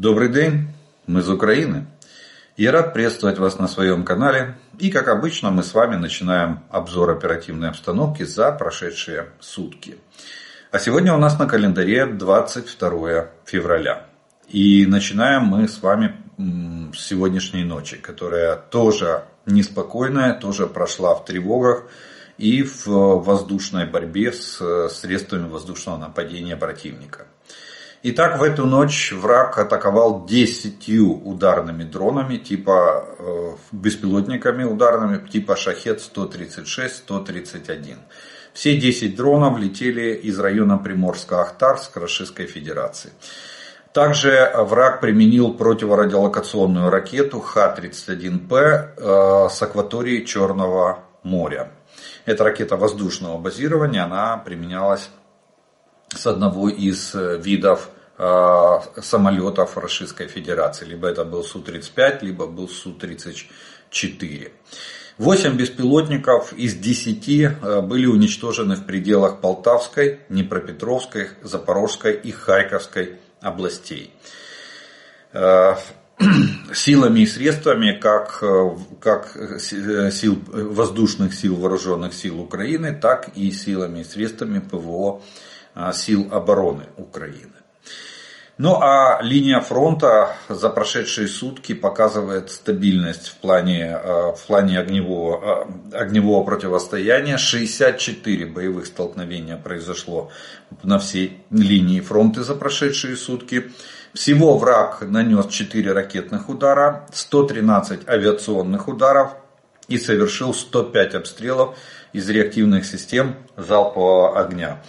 Добрый день, мы из Украины. Я рад приветствовать вас на своем канале. И как обычно мы с вами начинаем обзор оперативной обстановки за прошедшие сутки. А сегодня у нас на календаре 22 февраля. И начинаем мы с вами с сегодняшней ночи, которая тоже неспокойная, тоже прошла в тревогах и в воздушной борьбе с средствами воздушного нападения противника. Итак, в эту ночь враг атаковал 10 ударными дронами, типа э, беспилотниками ударными, типа Шахет-136-131. Все 10 дронов летели из района Приморска-Ахтарск Российской Федерации. Также враг применил противорадиолокационную ракету Х-31П э, с акватории Черного моря. Это ракета воздушного базирования, она применялась с одного из э, видов э, самолетов Российской Федерации. Либо это был Су-35, либо был Су-34. Восемь беспилотников из десяти э, были уничтожены в пределах Полтавской, Днепропетровской, Запорожской и Харьковской областей. Силами и средствами как, как сил, воздушных сил вооруженных сил Украины, так и силами и средствами ПВО а, сил обороны Украины. Ну а линия фронта за прошедшие сутки показывает стабильность в плане, а, в плане огневого, а, огневого противостояния. 64 боевых столкновения произошло на всей линии фронта за прошедшие сутки. Всего враг нанес 4 ракетных удара, 113 авиационных ударов и совершил 105 обстрелов из реактивных систем залпового огня.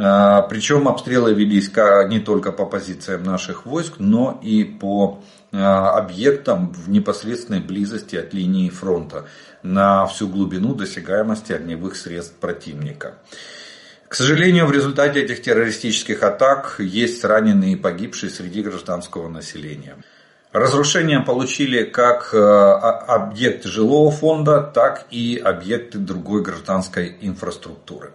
А, Причем обстрелы велись не только по позициям наших войск, но и по а, объектам в непосредственной близости от линии фронта на всю глубину досягаемости огневых средств противника. К сожалению, в результате этих террористических атак есть раненые и погибшие среди гражданского населения. Разрушения получили как а, объекты жилого фонда, так и объекты другой гражданской инфраструктуры.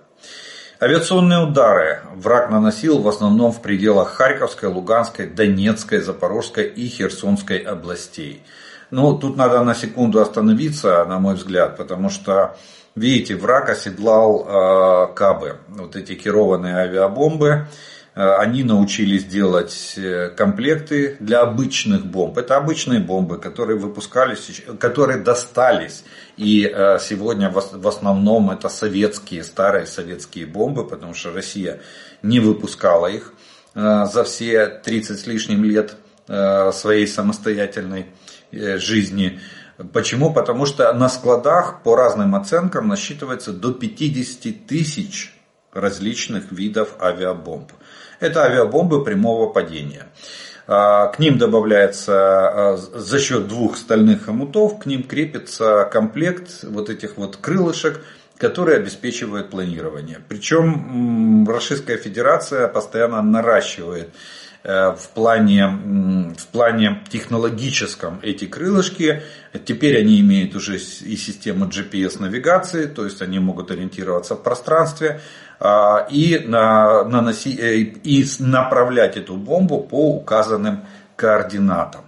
Авиационные удары враг наносил в основном в пределах Харьковской, Луганской, Донецкой, Запорожской и Херсонской областей. Ну, тут надо на секунду остановиться, на мой взгляд, потому что, видите, враг оседлал э, кабы, вот эти керованные авиабомбы. Э, они научились делать э, комплекты для обычных бомб. Это обычные бомбы, которые выпускались, которые достались. И э, сегодня в основном это советские, старые советские бомбы, потому что Россия не выпускала их за все 30 с лишним лет своей самостоятельной жизни. Почему? Потому что на складах по разным оценкам насчитывается до 50 тысяч различных видов авиабомб. Это авиабомбы прямого падения. А, к ним добавляется а, за счет двух стальных хомутов, к ним крепится комплект вот этих вот крылышек, которые обеспечивают планирование. Причем Российская Федерация постоянно наращивает э, в плане, в плане технологическом эти крылышки. Теперь они имеют уже и систему GPS навигации, то есть они могут ориентироваться в пространстве. А, и, наноси, э, и направлять эту бомбу по указанным координатам.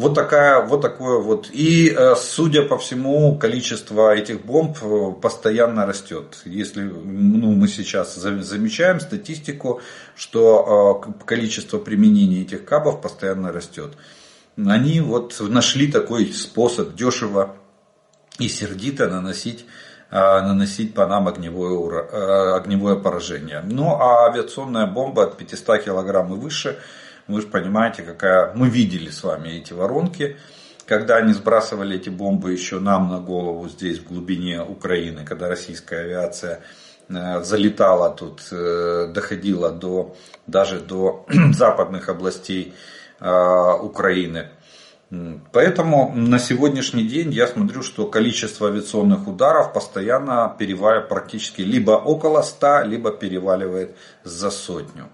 Вот, такая, вот такое вот. И, э, судя по всему, количество этих бомб э, постоянно растет. Если ну, мы сейчас замечаем статистику, что количество применения этих кабов постоянно растет. Они вот нашли такой способ дешево и сердито наносить наносить по нам огневое, э, огневое поражение. Ну а авиационная бомба от 500 килограмм и выше, вы же понимаете, какая... Мы видели с вами эти воронки, когда они сбрасывали эти бомбы еще нам на голову здесь в глубине Украины, когда российская авиация э, залетала тут, доходила до, даже до западных областей Украины. Поэтому на сегодняшний день я смотрю, что количество авиационных ударов постоянно переваливает практически либо около 100, либо переваливает за сотню.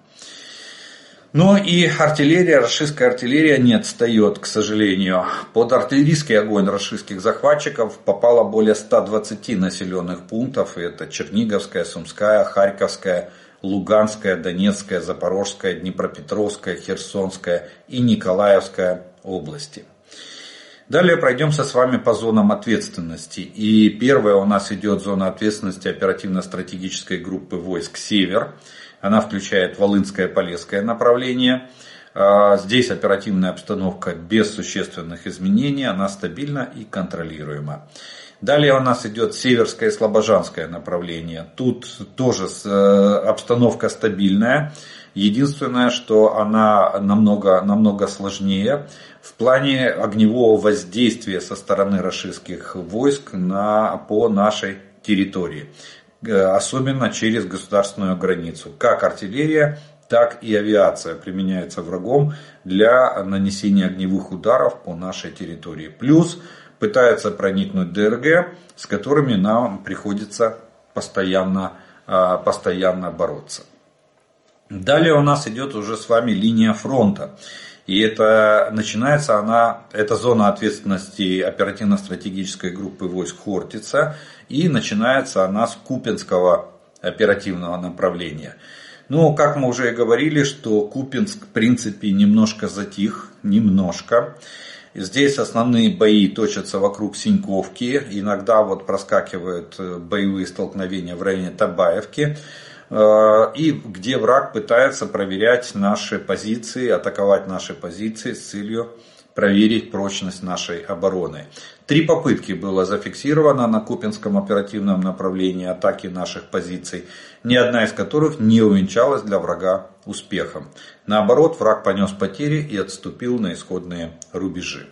Но и артиллерия, российская артиллерия не отстает, к сожалению. Под артиллерийский огонь российских захватчиков попало более 120 населенных пунктов. Это Черниговская, Сумская, Харьковская, Луганская, Донецкая, Запорожская, Днепропетровская, Херсонская и Николаевская области. Далее пройдемся с вами по зонам ответственности. И первая у нас идет зона ответственности оперативно-стратегической группы войск «Север». Она включает Волынское, Полесское направление. А, здесь оперативная обстановка без существенных изменений, она стабильна и контролируема. Далее у нас идет Северское и Слобожанское направление. Тут тоже э, обстановка стабильная. Единственное, что она намного, намного сложнее в плане огневого воздействия со стороны российских войск на, по нашей территории. Э, особенно через государственную границу. Как артиллерия, так и авиация применяется врагом для нанесения огневых ударов по нашей территории. Плюс пытаются проникнуть ДРГ, с которыми нам приходится постоянно, а, постоянно бороться. Далее у нас идет уже с вами линия фронта. И это начинается она, это зона ответственности оперативно-стратегической группы войск Хортица. И начинается она с Купинского оперативного направления. Ну, как мы уже и говорили, что Купинск в принципе немножко затих, немножко. Здесь основные бои точатся вокруг Синьковки. Иногда вот проскакивают э, боевые столкновения в районе Табаевки. Э, и где враг пытается проверять наши позиции, атаковать наши позиции с целью проверить прочность нашей обороны. Три попытки было зафиксировано на Купинском оперативном направлении атаки наших позиций, ни одна из которых не увенчалась для врага успехом. Наоборот, враг понес потери и отступил на исходные рубежи.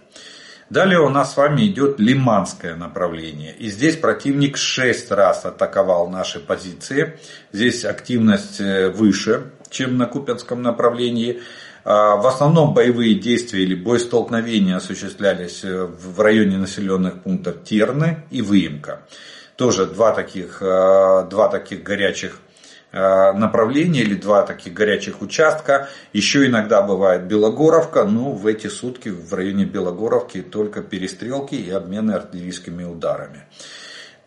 Далее у нас с вами идет Лиманское направление. И здесь противник 6 раз атаковал наши позиции. Здесь активность э, выше, чем на Купинском направлении. А, в основном боевые действия или боестолкновения осуществлялись э, в районе населенных пунктов Терны и Выемка. Тоже два таких, э, два таких горячих направления или два таких горячих участка. Еще иногда бывает Белогоровка, но в эти сутки в районе Белогоровки только перестрелки и обмены артиллерийскими ударами.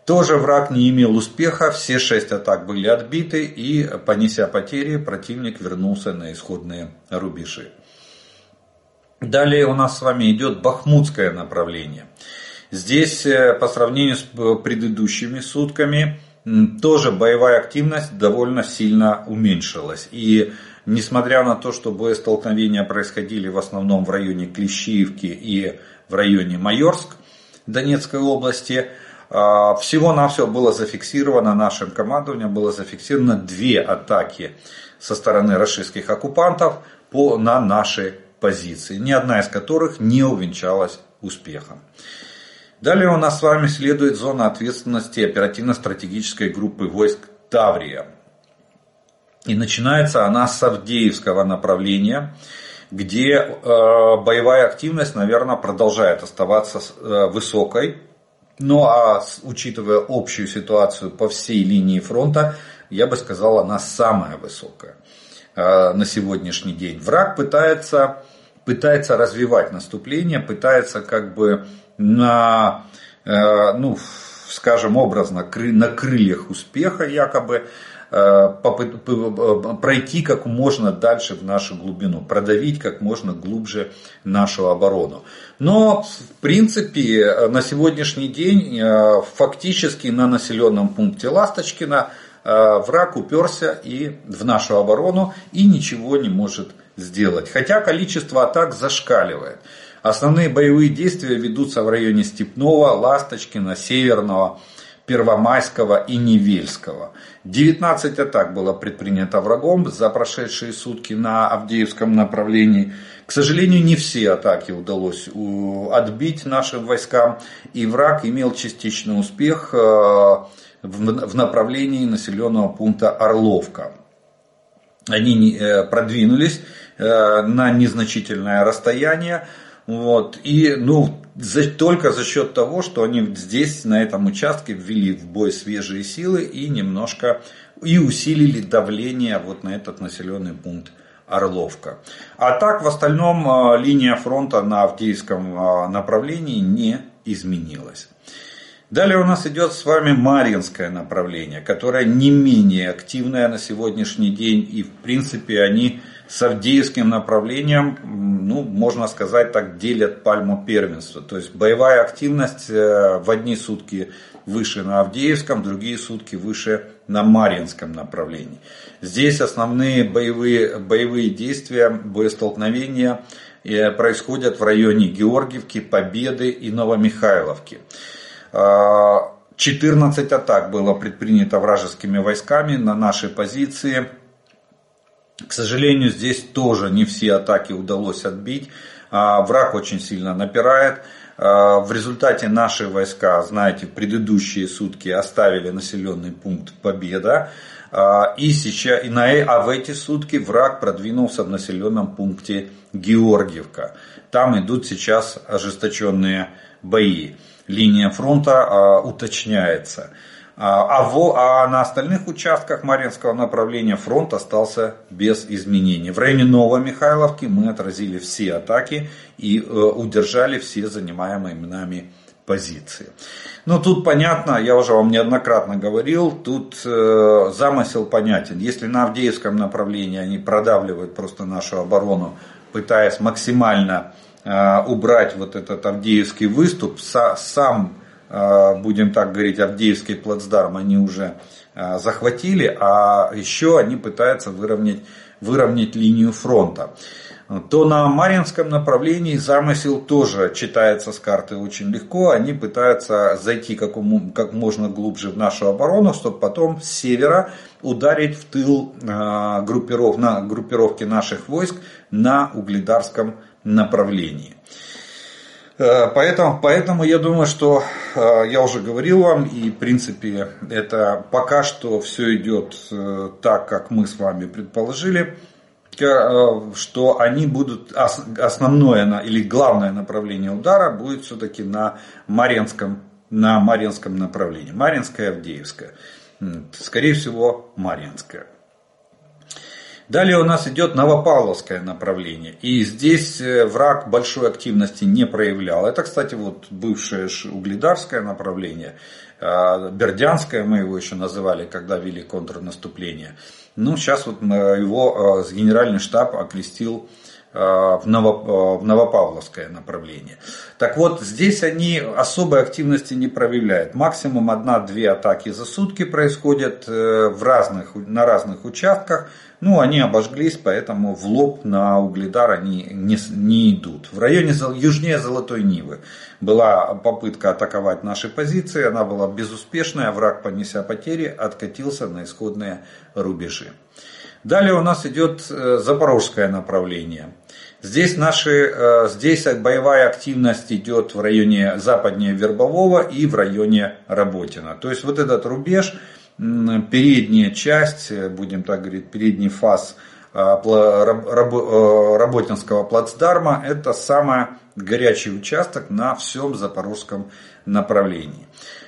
Тоже враг не имел успеха, все шесть атак были отбиты и, понеся потери, противник вернулся на исходные рубежи. Далее у нас с вами идет Бахмутское направление. Здесь э, по сравнению с э, предыдущими сутками тоже боевая активность довольно сильно уменьшилась. И несмотря на то, что боестолкновения происходили в основном в районе Клещиевки и в районе Майорск Донецкой области, а, всего-навсего было зафиксировано нашим командованием, было зафиксировано две атаки со стороны российских оккупантов по, на наши позиции, ни одна из которых не увенчалась успехом. Далее у нас с вами следует зона ответственности оперативно-стратегической группы войск Таврия. И начинается она с Авдеевского направления, где э, боевая активность, наверное, продолжает оставаться э, высокой. Ну а учитывая общую ситуацию по всей линии фронта, я бы сказал, она самая высокая э, на сегодняшний день. Враг пытается, пытается развивать наступление, пытается как бы на, э, ну, скажем образно, на крыльях успеха якобы Э, пройти как можно дальше в нашу глубину, продавить как можно глубже нашу оборону. Но, в принципе, на сегодняшний день э, фактически на населенном пункте Ласточкина враг уперся и в нашу оборону и ничего не может сделать. Хотя количество атак зашкаливает. Основные боевые действия ведутся в районе Степного, Ласточкина, Северного, Первомайского и Невельского. 19 атак было предпринято врагом за прошедшие сутки на Авдеевском направлении. К сожалению, не все атаки удалось отбить нашим войскам, и враг имел частичный успех э, в направлении населенного пункта Орловка. Они э, продвинулись э, на незначительное расстояние, вот, и ну, за, только за счет того, что они здесь, на этом участке, ввели в бой свежие силы и немножко и усилили давление вот на этот населенный пункт Орловка. А так в остальном а, линия фронта на Авдеевском а, направлении не изменилась. Далее у нас идет с вами Марьинское направление, которое не менее активное на сегодняшний день. И в принципе они с Авдеевским направлением, ну, можно сказать так, делят пальму первенства. То есть боевая активность э, в одни сутки выше на Авдеевском, другие сутки выше на Марьинском направлении. Здесь основные боевые, боевые действия, боестолкновения э, происходят в районе Георгиевки, Победы и Новомихайловки. 14 атак было предпринято вражескими войсками на наши позиции. К сожалению, здесь тоже не все атаки удалось отбить. А, враг очень сильно напирает. А, в результате наши войска, знаете, в предыдущие сутки оставили населенный пункт Победа. А, и сейчас, и на, а в эти сутки враг продвинулся в населенном пункте Георгиевка. Там идут сейчас ожесточенные бои линия фронта а, уточняется. А, а, в, а на остальных участках Маринского направления фронт остался без изменений. В районе Новомихайловки мы отразили все атаки и э, удержали все занимаемые нами позиции. Но тут понятно, я уже вам неоднократно говорил, тут э, замысел понятен. Если на Авдеевском направлении они продавливают просто нашу оборону, пытаясь максимально Э, убрать вот этот Авдеевский выступ, сам, э, будем так говорить, Авдеевский плацдарм они уже э, захватили, а еще они пытаются выровнять, выровнять линию фронта то на Маринском направлении замысел тоже читается с карты очень легко. Они пытаются зайти как, как можно глубже в нашу оборону, чтобы потом с севера ударить в тыл группиров, на группировки наших войск на Угледарском направлении. Э, поэтому, поэтому я думаю, что э, я уже говорил вам, и в принципе это пока что все идет э, так, как мы с вами предположили, что они будут, основное или главное направление удара будет все-таки на Маринском, на Маринском направлении. Маринское, Авдеевское. Скорее всего, Маринское. Далее у нас идет Новопавловское направление. И здесь э, враг большой активности не проявлял. Это, кстати, вот бывшее угледарское направление. А, Бердянское мы его еще называли, когда вели контрнаступление. Ну, сейчас вот его э, генеральный штаб окрестил в, Ново, в Новопавловское направление. Так вот, здесь они особой активности не проявляют. Максимум одна-две атаки за сутки происходят в разных, на разных участках. Ну, они обожглись, поэтому в лоб на угледар они не, не идут. В районе южнее Золотой Нивы была попытка атаковать наши позиции, она была безуспешная, враг, понеся потери, откатился на исходные рубежи. Далее у нас идет э, запорожское направление. Здесь, наши, э, здесь боевая активность идет в районе западнее Вербового и в районе Работина. То есть вот этот рубеж передняя часть, э, будем так говорить, передний фаз Работинского плацдарма, это самый горячий участок на всем запорожском направлении.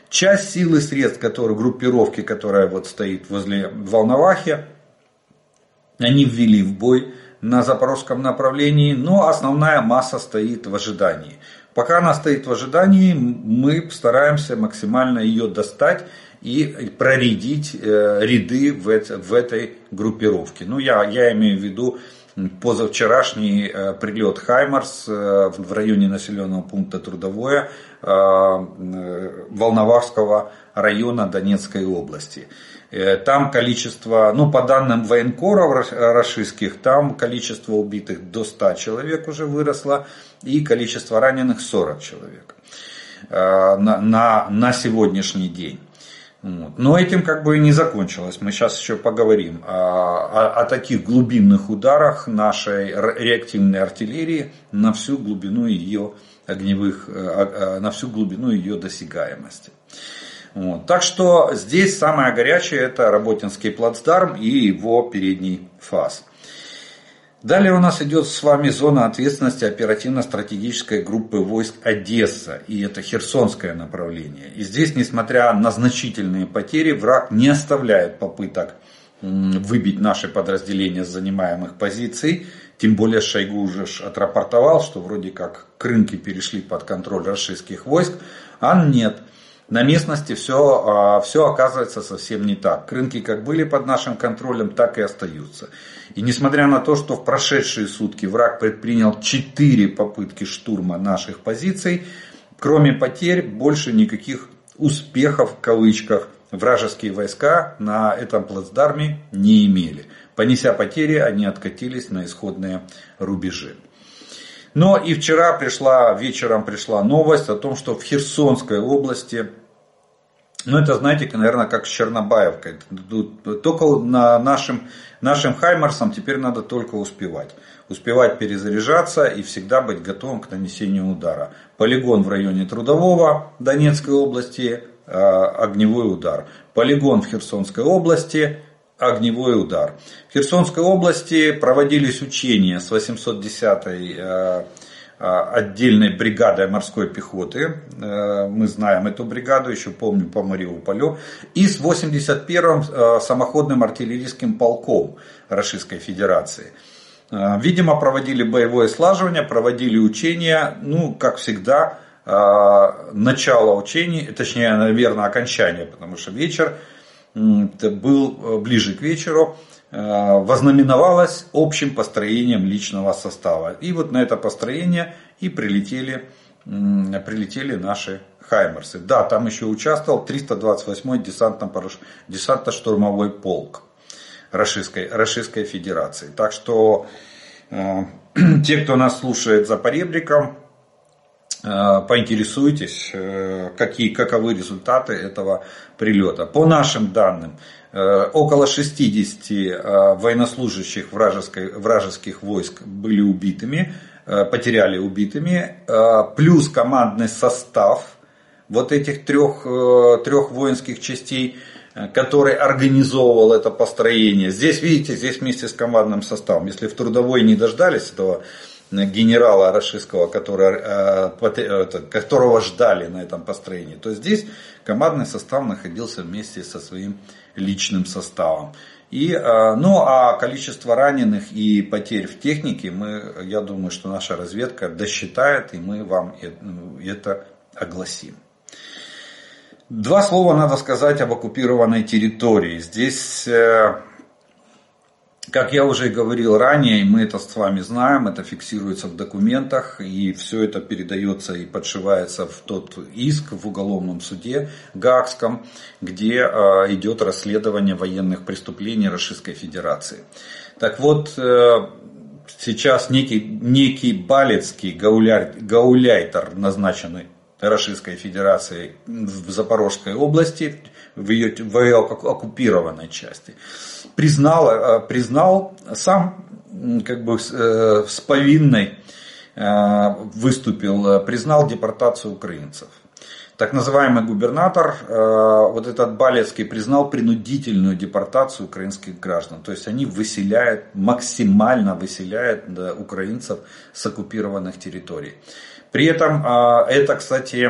Часть сил и средств, которые, группировки, которая вот стоит возле Волновахи, они ввели в бой на запорожском направлении, но основная масса стоит в ожидании. Пока она стоит в ожидании, мы стараемся максимально ее достать и проредить э, ряды в, в этой группировке. Ну, я, я имею в виду позавчерашний э, прилет Хаймарс э, в районе населенного пункта Трудовое Волновахского района Донецкой области. Там количество, ну по данным военкоров российских, там количество убитых до 100 человек уже выросло и количество раненых 40 человек на, на, на сегодняшний день. Вот. Но этим как бы и не закончилось. Мы сейчас еще поговорим о, о, о таких глубинных ударах нашей реактивной артиллерии на всю глубину ее огневых, э, на всю глубину ее досягаемости. Вот. Так что здесь самое горячее это Работинский плацдарм и его передний фаз. Далее у нас идет с вами зона ответственности оперативно-стратегической группы войск Одесса. И это Херсонское направление. И здесь, несмотря на значительные потери, враг не оставляет попыток выбить наши подразделения с занимаемых позиций. Тем более Шойгу уже отрапортовал, что вроде как крынки перешли под контроль российских войск. А нет. На местности все, все оказывается совсем не так. Рынки как были под нашим контролем, так и остаются. И несмотря на то, что в прошедшие сутки враг предпринял 4 попытки штурма наших позиций, кроме потерь больше никаких успехов в кавычках вражеские войска на этом плацдарме не имели. Понеся потери, они откатились на исходные рубежи. Но и вчера пришла, вечером пришла новость о том, что в Херсонской области, ну это знаете, наверное, как с Чернобаевкой, только на нашим, нашим Хаймарсам теперь надо только успевать. Успевать перезаряжаться и всегда быть готовым к нанесению удара. Полигон в районе Трудового Донецкой области, а, огневой удар. Полигон в Херсонской области, огневой удар. В Херсонской области проводились учения с 810-й э, э, отдельной бригадой морской пехоты. Э, мы знаем эту бригаду, еще помню по Мариуполю. И с 81-м самоходным артиллерийским полком Российской Федерации. Видимо, проводили боевое слаживание, проводили учения, ну, как всегда, начало учений, точнее, наверное, окончание, потому что вечер был э, ближе к вечеру, э, вознаменовалось общим построением личного состава. И вот на это построение и прилетели, прилетели наши Хаймерсы. Да, там еще участвовал 328-й десантно-штурмовой полк Российской, Российской Федерации. Так что э, те, кто нас слушает за поребриком, поинтересуйтесь, э, какие, каковы результаты этого прилета. По нашим данным, э, около 60 военнослужащих вражеской, вражеских войск были убитыми, потеряли убитыми, плюс командный состав вот этих трех, трех воинских частей, который организовывал это построение. Здесь, видите, здесь вместе с командным составом. Если в трудовой не дождались этого генерала Рашистского, который, э, которого ждали на этом построении, то здесь командный состав находился вместе со своим личным составом. И, э, ну, а количество раненых и потерь в технике, мы, я думаю, что наша разведка досчитает, и мы вам это огласим. Два слова надо сказать об оккупированной территории. Здесь э, как я уже говорил ранее, мы это с вами знаем, это фиксируется в документах, и все это передается и подшивается в тот иск в уголовном суде Гаагском, где а, идет расследование военных преступлений Российской Федерации. Так вот, э, сейчас некий, некий Балецкий гауляй, гауляйтер, назначенный Российской Федерацией в Запорожской области, в ее, в ее оккупированной части, признал, э, признал сам как бы э, с повинной э, выступил, признал депортацию украинцев. Так называемый губернатор, вот этот Балецкий, признал принудительную депортацию украинских граждан. То есть они выселяют, максимально выселяют украинцев с оккупированных территорий. При этом а, это, кстати,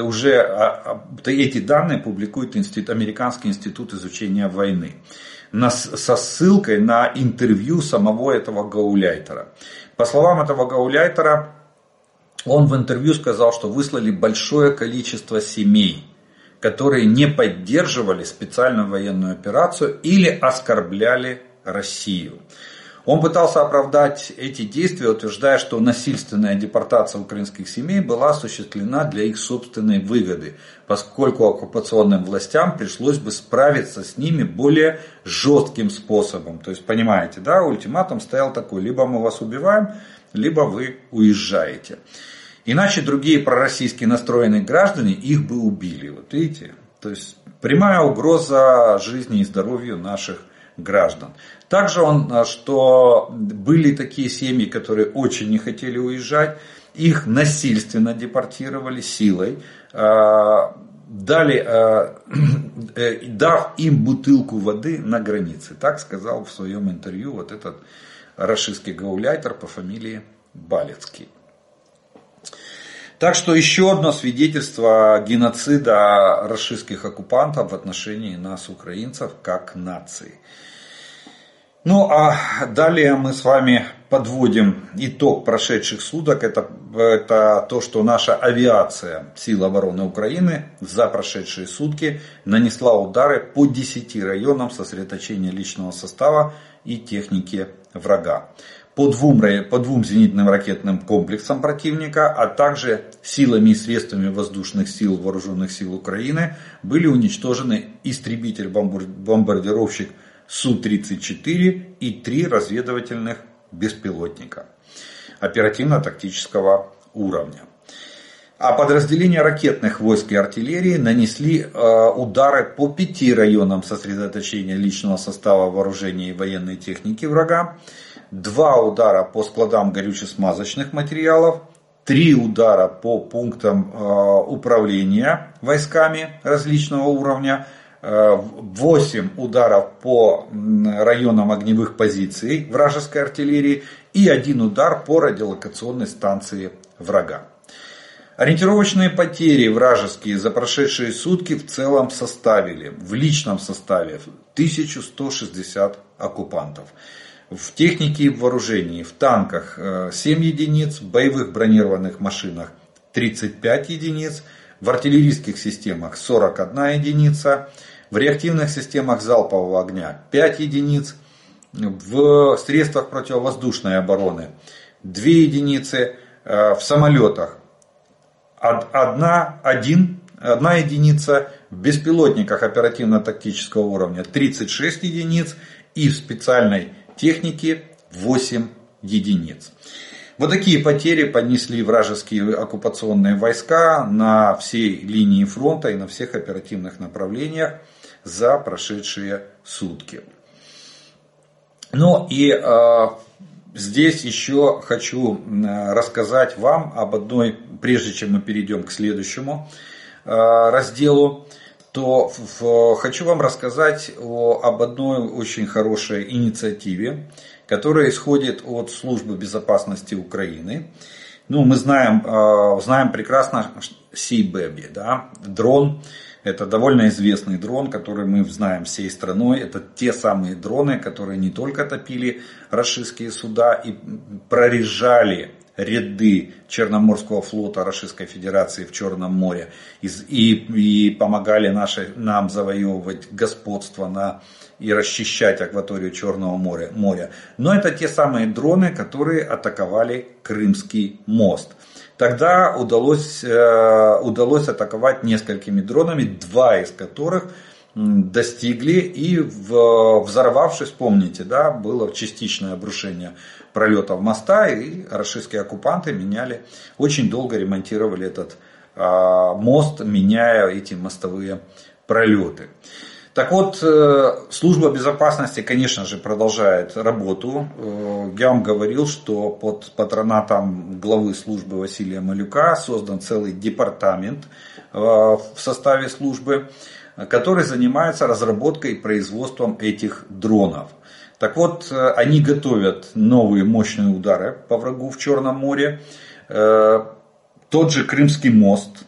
уже а, а, эти данные публикует институт, Американский институт изучения войны со ссылкой на интервью самого этого Гауляйтера. По словам этого Гауляйтера, он в интервью сказал, что выслали большое количество семей, которые не поддерживали специальную военную операцию или оскорбляли Россию. Он пытался оправдать эти действия, утверждая, что насильственная депортация украинских семей была осуществлена для их собственной выгоды, поскольку оккупационным властям пришлось бы справиться с ними более жестким способом. То есть, понимаете, да, ультиматум стоял такой, либо мы вас убиваем, либо вы уезжаете. Иначе другие пророссийские настроенные граждане их бы убили. Вот видите? То есть прямая угроза жизни и здоровью наших граждан. Также он, а, что были такие семьи, которые очень не хотели уезжать, их насильственно депортировали силой, а, дали, а, э, дав им бутылку воды на границе. Так сказал в своем интервью вот этот рашистский гауляйтер по фамилии Балецкий. Так что еще одно свидетельство геноцида российских оккупантов в отношении нас, украинцев, как нации. Ну а далее мы с вами подводим итог прошедших суток, это, это то, что наша авиация сил обороны Украины за прошедшие сутки нанесла удары по 10 районам сосредоточения личного состава и техники врага. По двум, по двум зенитным ракетным комплексам противника, а также силами и средствами воздушных сил Вооруженных сил Украины были уничтожены истребитель-бомбардировщик Су-34 и три разведывательных беспилотника оперативно-тактического уровня. А подразделения ракетных войск и артиллерии нанесли э, удары по пяти районам сосредоточения личного состава вооружения и военной техники врага, два удара по складам горюче-смазочных материалов, три удара по пунктам э, управления войсками различного уровня, 8 ударов по районам огневых позиций вражеской артиллерии и один удар по радиолокационной станции врага. Ориентировочные потери вражеские за прошедшие сутки в целом составили, в личном составе, 1160 оккупантов. В технике и вооружении, в танках 7 единиц, в боевых бронированных машинах 35 единиц, в артиллерийских системах 41 единица, в реактивных системах залпового огня. 5 единиц, в средствах противовоздушной обороны. 2 единицы, э, в самолетах. 1, 1, 1 единица, в беспилотниках оперативно-тактического уровня. 36 единиц и в специальной технике 8 единиц. Вот такие потери понесли вражеские оккупационные войска на всей линии фронта и на всех оперативных направлениях за прошедшие сутки. Ну и э, здесь еще хочу рассказать вам об одной, прежде чем мы перейдем к следующему э, разделу, то в, хочу вам рассказать о, об одной очень хорошей инициативе, которая исходит от службы безопасности Украины. Ну, мы знаем, э, знаем прекрасно Baby, да, дрон, это довольно известный дрон, который мы знаем всей страной. Это те самые дроны, которые не только топили российские суда и прорежали ряды Черноморского флота Российской Федерации в Черном море и, и, и помогали наши, нам завоевывать господство на, и расчищать акваторию Черного моря, моря. Но это те самые дроны, которые атаковали Крымский мост. Тогда удалось, э, удалось атаковать несколькими дронами, два из которых достигли и взорвавшись, помните, да, было частичное обрушение пролетов моста и российские оккупанты меняли, очень долго ремонтировали этот а, мост, меняя эти мостовые пролеты. Так вот, э, служба безопасности, конечно же, продолжает работу. Э, я вам говорил, что под патронатом главы службы Василия Малюка создан целый департамент э, в составе службы, который занимается разработкой и производством этих дронов. Так вот, они готовят новые мощные удары по врагу в Черном море. Тот же Крымский мост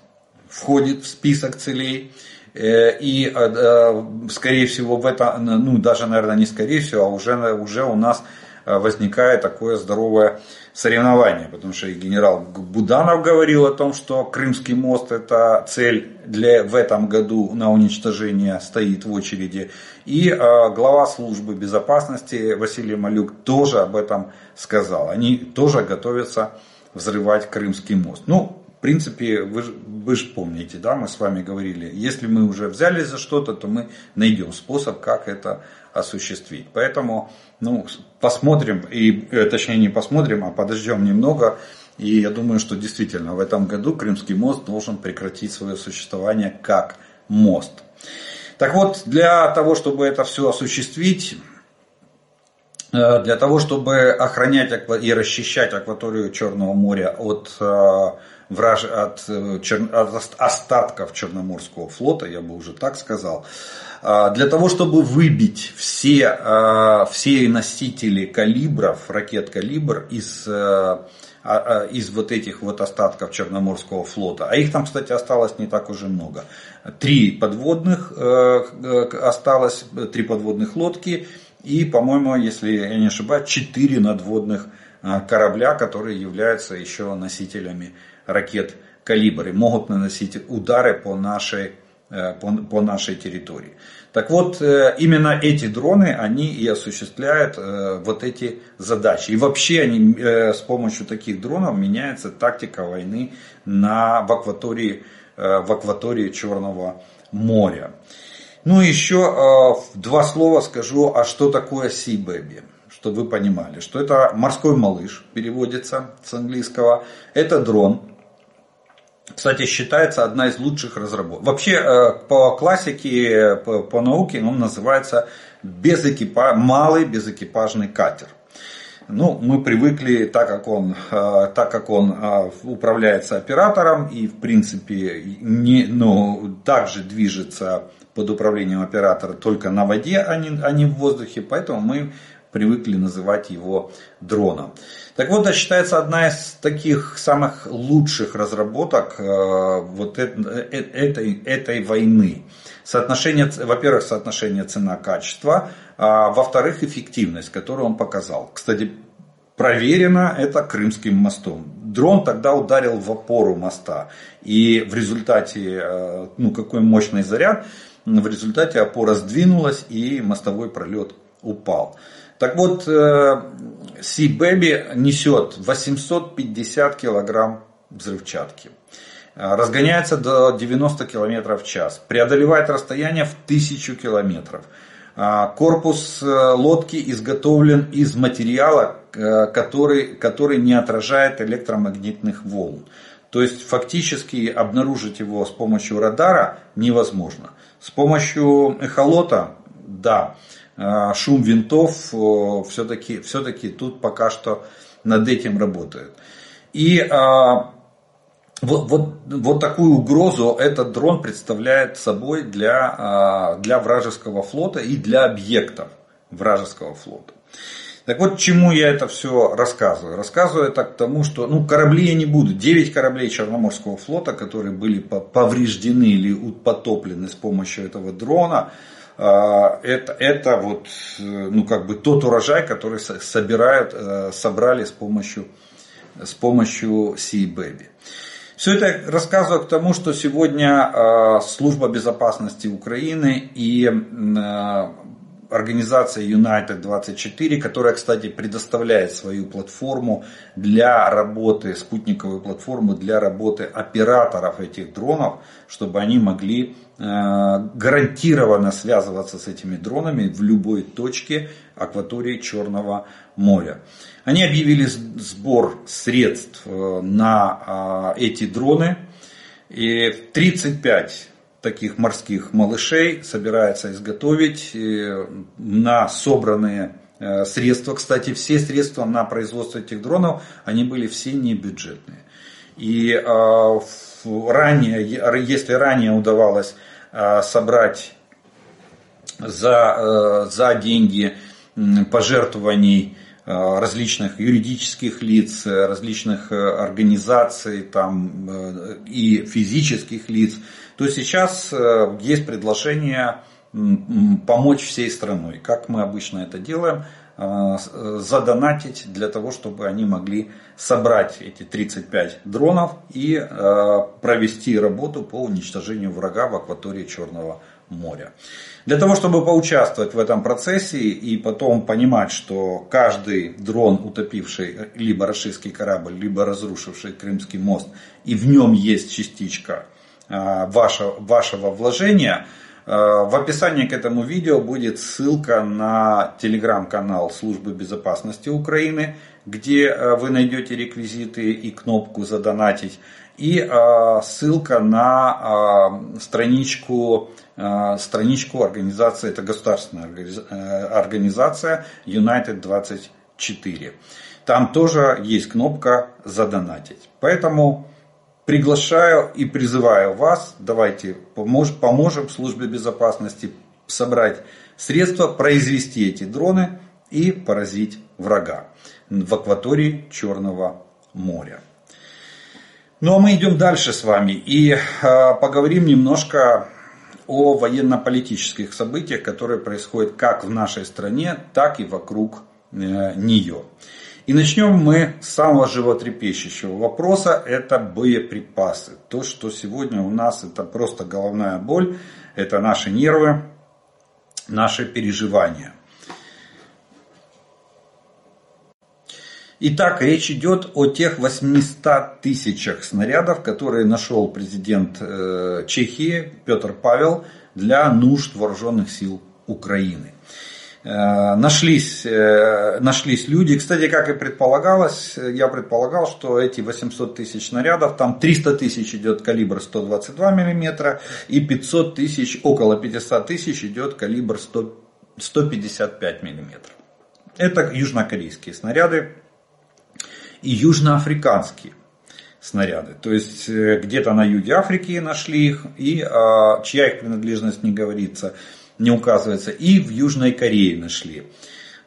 входит в список целей. Э, и, э, э, скорее всего, в это, ну, даже, наверное, не скорее всего, а уже, уже у нас возникает такое здоровое соревнование, потому что и генерал Буданов говорил о том, что Крымский мост это цель для, в этом году на уничтожение стоит в очереди. И глава службы безопасности Василий Малюк тоже об этом сказал. Они тоже готовятся взрывать Крымский мост. Ну, в принципе, вы, вы же помните, да, мы с вами говорили, если мы уже взялись за что-то, то мы найдем способ, как это осуществить. Поэтому, ну, посмотрим, и, э, точнее не посмотрим, а подождем немного. И я думаю, что действительно в этом году Крымский мост должен прекратить свое существование как мост. Так вот, для того, чтобы это все осуществить, э, для того, чтобы охранять и расчищать акваторию Черного моря от э, враж... от, э, от остатков Черноморского флота, я бы уже так сказал, а, для того, чтобы выбить все, а, все носители калибров, ракет калибр из, э, а, из вот этих вот остатков Черноморского флота. А их там, кстати, осталось не так уже много. Три подводных э, осталось, три подводных лодки и, по-моему, если я не ошибаюсь, четыре надводных корабля, которые являются еще носителями ракет «Калибр» и могут наносить удары по нашей, по, по нашей территории. Так вот, э, именно эти дроны, они и осуществляют э, вот эти задачи. И вообще они, э, с помощью таких дронов меняется тактика войны на, в, акватории, в акватории Черного моря. Ну еще два слова скажу, а что такое Baby чтобы вы понимали, что это морской малыш, переводится с английского. Это дрон, кстати, считается одна из лучших разработок. Вообще, э, по классике, по, науке он называется безэкипа... малый безэкипажный катер. Ну, мы привыкли, так как он, э, так как он э, управляется оператором и, в принципе, не, ну, также движется под управлением оператора только на воде, а не, а не в воздухе, поэтому мы привыкли называть его дроном. Так вот, это считается одна из таких самых лучших разработок э, вот э, этой, этой войны. Соотношение, во-первых, соотношение цена-качество, а во-вторых, эффективность, которую он показал. Кстати, проверено это Крымским мостом. Дрон тогда ударил в опору моста. И в результате, э, ну какой мощный заряд, в результате опора сдвинулась и мостовой пролет упал. Так вот, Sea Baby несет 850 килограмм взрывчатки. Разгоняется до 90 км в час. Преодолевает расстояние в 1000 километров. Корпус э, лодки изготовлен из материала, э, который, который не отражает электромагнитных волн. То есть фактически обнаружить его с помощью радара невозможно. С помощью эхолота, да. А, шум винтов все-таки все таки тут пока что над этим работают. И а, вот, вот, вот такую угрозу этот дрон представляет собой для, а, для вражеского флота и для объектов вражеского флота. Так вот, чему я это все рассказываю? Рассказываю это к тому, что ну, корабли я не буду. 9 кораблей Черноморского флота, которые были повреждены или потоплены с помощью этого дрона, это, это вот, э, ну, как бы тот урожай, который собирают, э, собрали с помощью, с помощью Sea Baby. Все это рассказываю к тому, что сегодня а, служба безопасности Украины и организация United 24, которая, кстати, предоставляет свою платформу для работы, спутниковую платформу для работы операторов этих дронов, чтобы они могли э, гарантированно связываться с этими дронами в любой точке акватории Черного моря. Они объявили сбор средств э, на э, эти дроны. И 35 таких морских малышей собирается изготовить э, на собранные э, средства. Кстати, все средства на производство этих дронов, они были все не бюджетные. И э, ранее, если ранее удавалось собрать за, за деньги пожертвований различных юридических лиц, различных организаций там, и физических лиц, то сейчас э, есть предложение помочь всей страной. Как мы обычно это делаем, э, э, задонатить для того, чтобы они могли собрать эти 35 дронов и провести работу по уничтожению врага в акватории Черного моря. Для того, чтобы поучаствовать в этом процессе и потом понимать, что каждый дрон, утопивший либо российский корабль, либо разрушивший Крымский мост, и в нем есть частичка ваше, вашего вложения. Э, в описании к этому видео будет ссылка на телеграм-канал Службы безопасности Украины, где э, вы найдете реквизиты и кнопку «Задонатить», и ссылка на страничку, страничку организации, это государственная организация United 24. Там тоже есть кнопка «Задонатить». Поэтому приглашаю и призываю вас, давайте помож, поможем службе безопасности собрать средства, произвести эти дроны и поразить врага в акватории Черного моря. Ну а мы идем дальше с вами и э, поговорим немножко о военно-политических событиях, которые происходят как в нашей стране, так и вокруг э, нее. И начнем мы с самого животрепещущего вопроса, это боеприпасы. То, что сегодня у нас это просто головная боль, это наши нервы, наши переживания. Итак, речь идет о тех 800 тысячах снарядов, которые нашел президент э, Чехии Петр Павел для нужд вооруженных сил Украины. Э, нашлись, э, нашлись люди, кстати, как и предполагалось, я предполагал, что эти 800 тысяч снарядов, там 300 тысяч идет калибр 122 мм и 500 тысяч, около 500 тысяч идет калибр 100, 155 мм. Это южнокорейские снаряды и южноафриканские снаряды. То есть э, где-то на юге Африки нашли их, и а, чья их принадлежность не говорится, не указывается, и в Южной Корее нашли.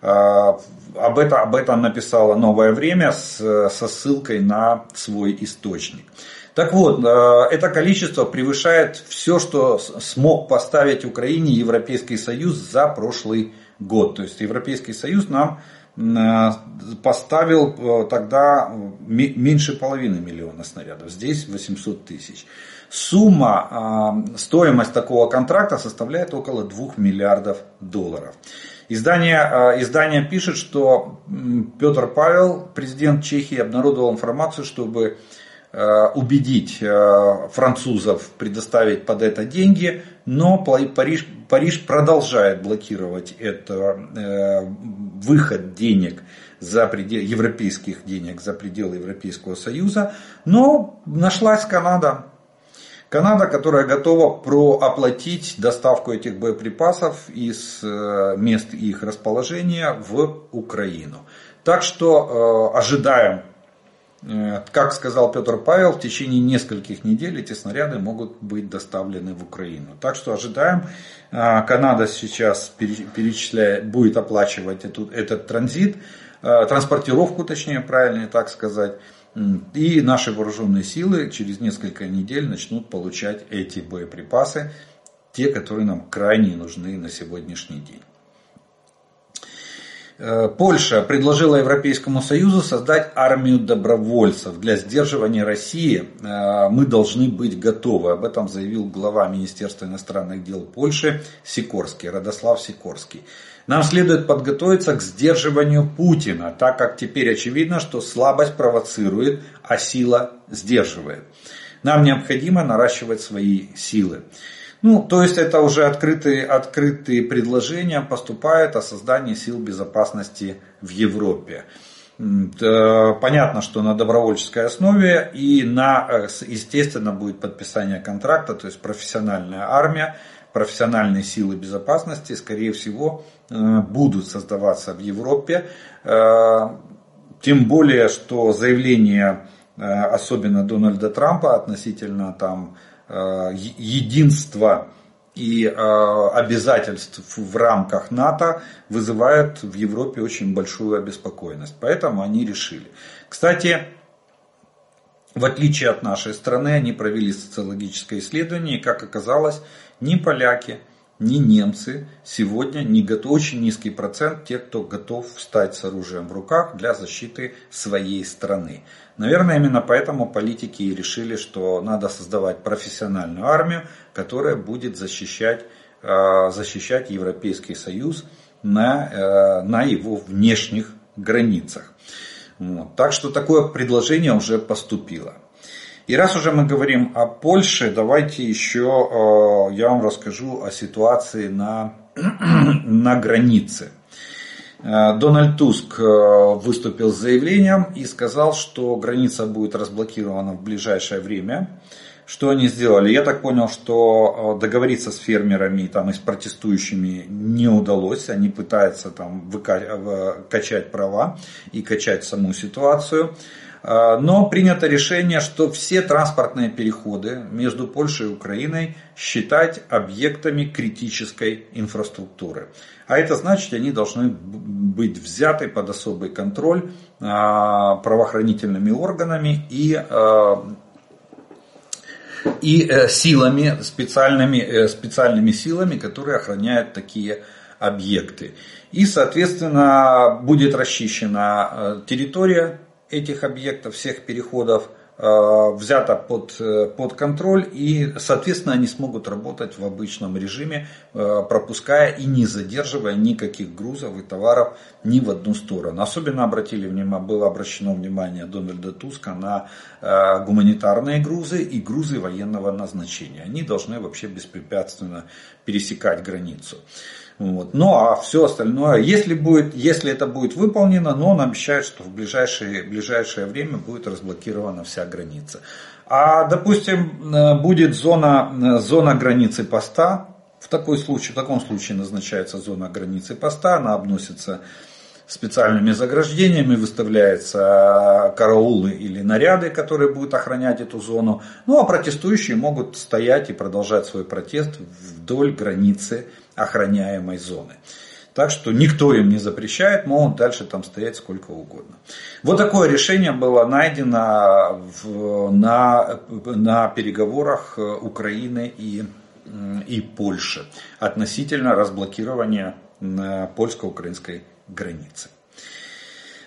А, об, это, об этом написало «Новое время» с, со ссылкой на свой источник. Так вот, а, это количество превышает все, что смог поставить Украине Европейский Союз за прошлый год. То есть Европейский Союз нам Э, поставил э, тогда меньше половины миллиона снарядов. Здесь 800 тысяч. Сумма, э, стоимость такого контракта составляет около 2 миллиардов долларов. Издание, издание пишет, что Петр Павел, президент Чехии, обнародовал информацию, чтобы убедить французов предоставить под это деньги, но Париж, Париж продолжает блокировать это, выход денег за пределы, европейских денег за пределы Европейского Союза. Но нашлась Канада. Канада, которая готова прооплатить доставку этих боеприпасов из э, мест их расположения в Украину. Так что э, ожидаем Э, как сказал Петр Павел, в течение нескольких недель эти снаряды могут быть доставлены в Украину. Так что ожидаем. Э, Канада сейчас перечисляет, будет оплачивать эту, этот транзит, э, транспортировку, точнее, правильнее так сказать. И наши вооруженные силы через несколько недель начнут получать эти боеприпасы, те, которые нам крайне нужны на сегодняшний день. Э, Польша предложила Европейскому Союзу создать армию добровольцев. Для сдерживания России э, мы должны быть готовы. Об этом заявил глава Министерства иностранных дел Польши Сикорский, Радослав Сикорский. Нам следует подготовиться к сдерживанию Путина, так как теперь очевидно, что слабость провоцирует, а сила сдерживает. Нам необходимо наращивать свои силы. Ну, то есть это уже открытые, открытые предложения поступают о создании сил безопасности в Европе. Понятно, что на добровольческой основе и на, э, естественно, будет подписание контракта, то есть профессиональная армия, профессиональные силы безопасности, скорее всего, э, будут создаваться в Европе. Э, тем более, что заявление, особенно Дональда Трампа относительно там Э, единства и э, обязательств в рамках НАТО вызывают в Европе очень большую обеспокоенность. Поэтому они решили. Кстати, в отличие от нашей страны, они провели социологическое исследование, и, как оказалось, ни поляки, ни немцы сегодня не готовы, очень низкий процент тех, кто готов встать с оружием в руках для защиты своей страны. Наверное, именно поэтому политики и решили, что надо создавать профессиональную армию, которая будет защищать, э, защищать Европейский Союз на, э, на его внешних границах. Вот. Так что такое предложение уже поступило. И раз уже мы говорим о Польше, давайте еще э, я вам расскажу о ситуации на, на границе. Э, Дональд Туск э, выступил с заявлением и сказал, что граница будет разблокирована в ближайшее время. Что они сделали? Я так понял, что договориться с фермерами там, и с протестующими не удалось. Они пытаются там, качать права и качать саму ситуацию. А, но принято решение, что все транспортные переходы между Польшей и Украиной считать объектами критической инфраструктуры. А это значит, они должны быть взяты под особый контроль а, правоохранительными органами и а, и э, силами, специальными, э, специальными силами, которые охраняют такие объекты. И, соответственно, будет расчищена э, территория этих объектов, всех переходов – Э, взято под, э, под контроль и, соответственно, они смогут работать в обычном режиме, э, пропуская и не задерживая никаких грузов и товаров ни в одну сторону. Особенно обратили внимание, было обращено внимание Дональда Туска на гуманитарные грузы и грузы военного назначения. Они должны вообще беспрепятственно пересекать границу. Вот. Ну а все остальное, если, будет, если это будет выполнено, но он обещает, что в ближайшее, ближайшее время будет разблокирована вся граница. А допустим, э, будет зона, э, зона границы поста, в, такой случае, в таком случае назначается зона границы поста, она обносится специальными заграждениями, выставляются караулы или наряды, которые будут охранять эту зону. Ну а протестующие могут стоять и продолжать свой протест вдоль границы охраняемой зоны. Так что никто им не запрещает, могут дальше там стоять сколько угодно. Вот такое решение было найдено в, на, на переговорах Украины и, и Польши относительно разблокирования польско-украинской границы.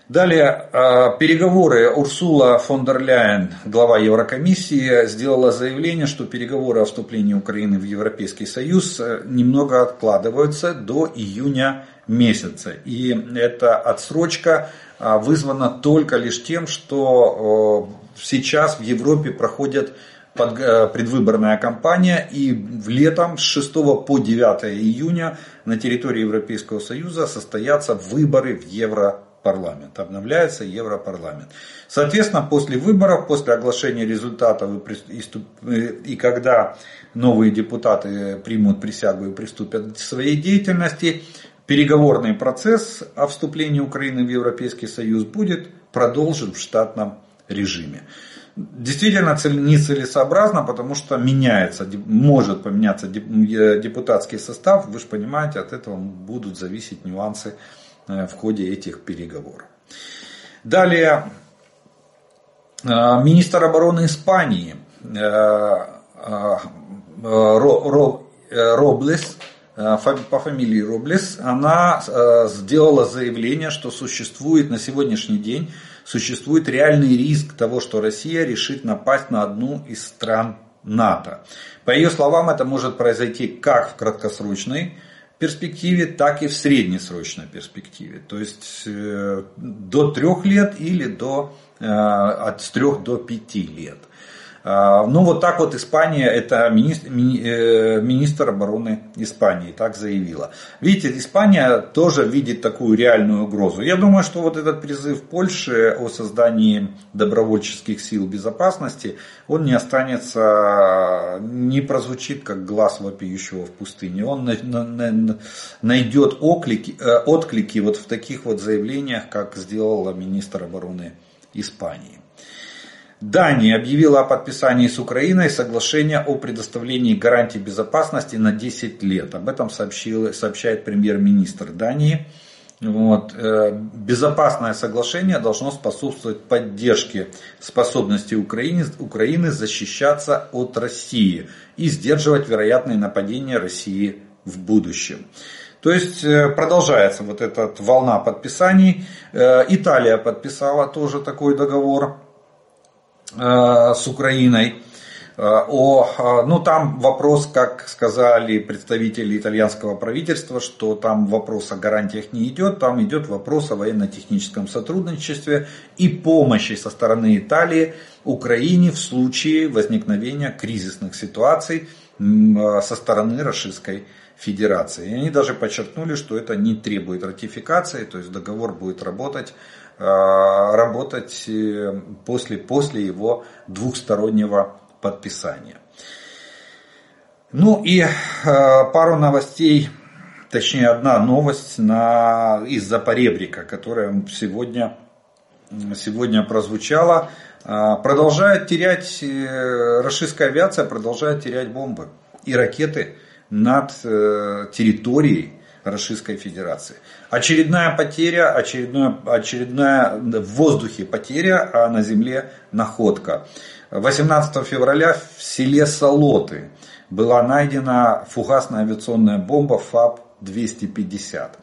Далее, а, переговоры Урсула фон дер Ляйен, глава Еврокомиссии, сделала заявление, что переговоры о вступлении Украины в Европейский Союз э, немного откладываются до июня месяца. И эта отсрочка а, вызвана только лишь тем, что сейчас в Европе проходит э, предвыборная кампания, и в летом с 6 по 9 июня на территории Европейского Союза состоятся выборы в Евросоюз парламент, обновляется Европарламент. Соответственно, после выборов, после оглашения результатов и, и когда новые депутаты примут присягу и приступят к своей деятельности, переговорный процесс о вступлении Украины в Европейский Союз будет продолжен в штатном режиме. Действительно нецелесообразно, потому что меняется, может поменяться депутатский состав. Вы же понимаете, от этого будут зависеть нюансы Э, в ходе этих переговоров. Далее, э, министр обороны Испании э, Роблес, по фамилии Роблес, она сделала заявление, что существует на сегодняшний день существует реальный риск того, что Россия решит напасть на одну из стран НАТО. По ее словам, это может произойти как в краткосрочной перспективе, так и в среднесрочной перспективе. То есть э, до трех лет или до, э, от трех до пяти лет. А, ну вот так вот Испания, это министр, э, министр обороны Испании так заявила. Видите, Испания тоже видит такую реальную угрозу. Я думаю, что вот этот призыв Польши о создании добровольческих сил безопасности, он не останется, не прозвучит как глаз вопиющего в пустыне. Он найдет оклики, э, отклики вот в таких вот заявлениях, как сделала министр обороны Испании. Дания объявила о подписании с Украиной соглашения о предоставлении гарантий безопасности на 10 лет. Об этом сообщил, сообщает премьер-министр Дании. Вот. Э, безопасное соглашение должно способствовать поддержке способности Украины, Украины защищаться от России и сдерживать вероятные нападения России в будущем. То есть э, продолжается вот эта волна подписаний. Э, Италия подписала тоже такой договор с Украиной. Э, о, э, ну там вопрос, как сказали представители итальянского правительства, что там вопрос о гарантиях не идет, там идет вопрос о военно-техническом сотрудничестве и помощи со стороны Италии Украине в случае возникновения кризисных ситуаций со стороны Российской Федерации. И они даже подчеркнули, что это не требует ратификации, то есть договор будет работать Э, работать э, после, после его двухстороннего подписания. Ну и э, пару новостей, точнее одна новость на, из-за поребрика, которая сегодня, сегодня прозвучала. Продолжает терять, российская авиация продолжает терять бомбы и ракеты над территорией Российской Федерации. Очередная потеря, очередная, очередная в воздухе потеря, а на земле находка. 18 февраля в селе Солоты была найдена фугасная авиационная бомба ФАП 250.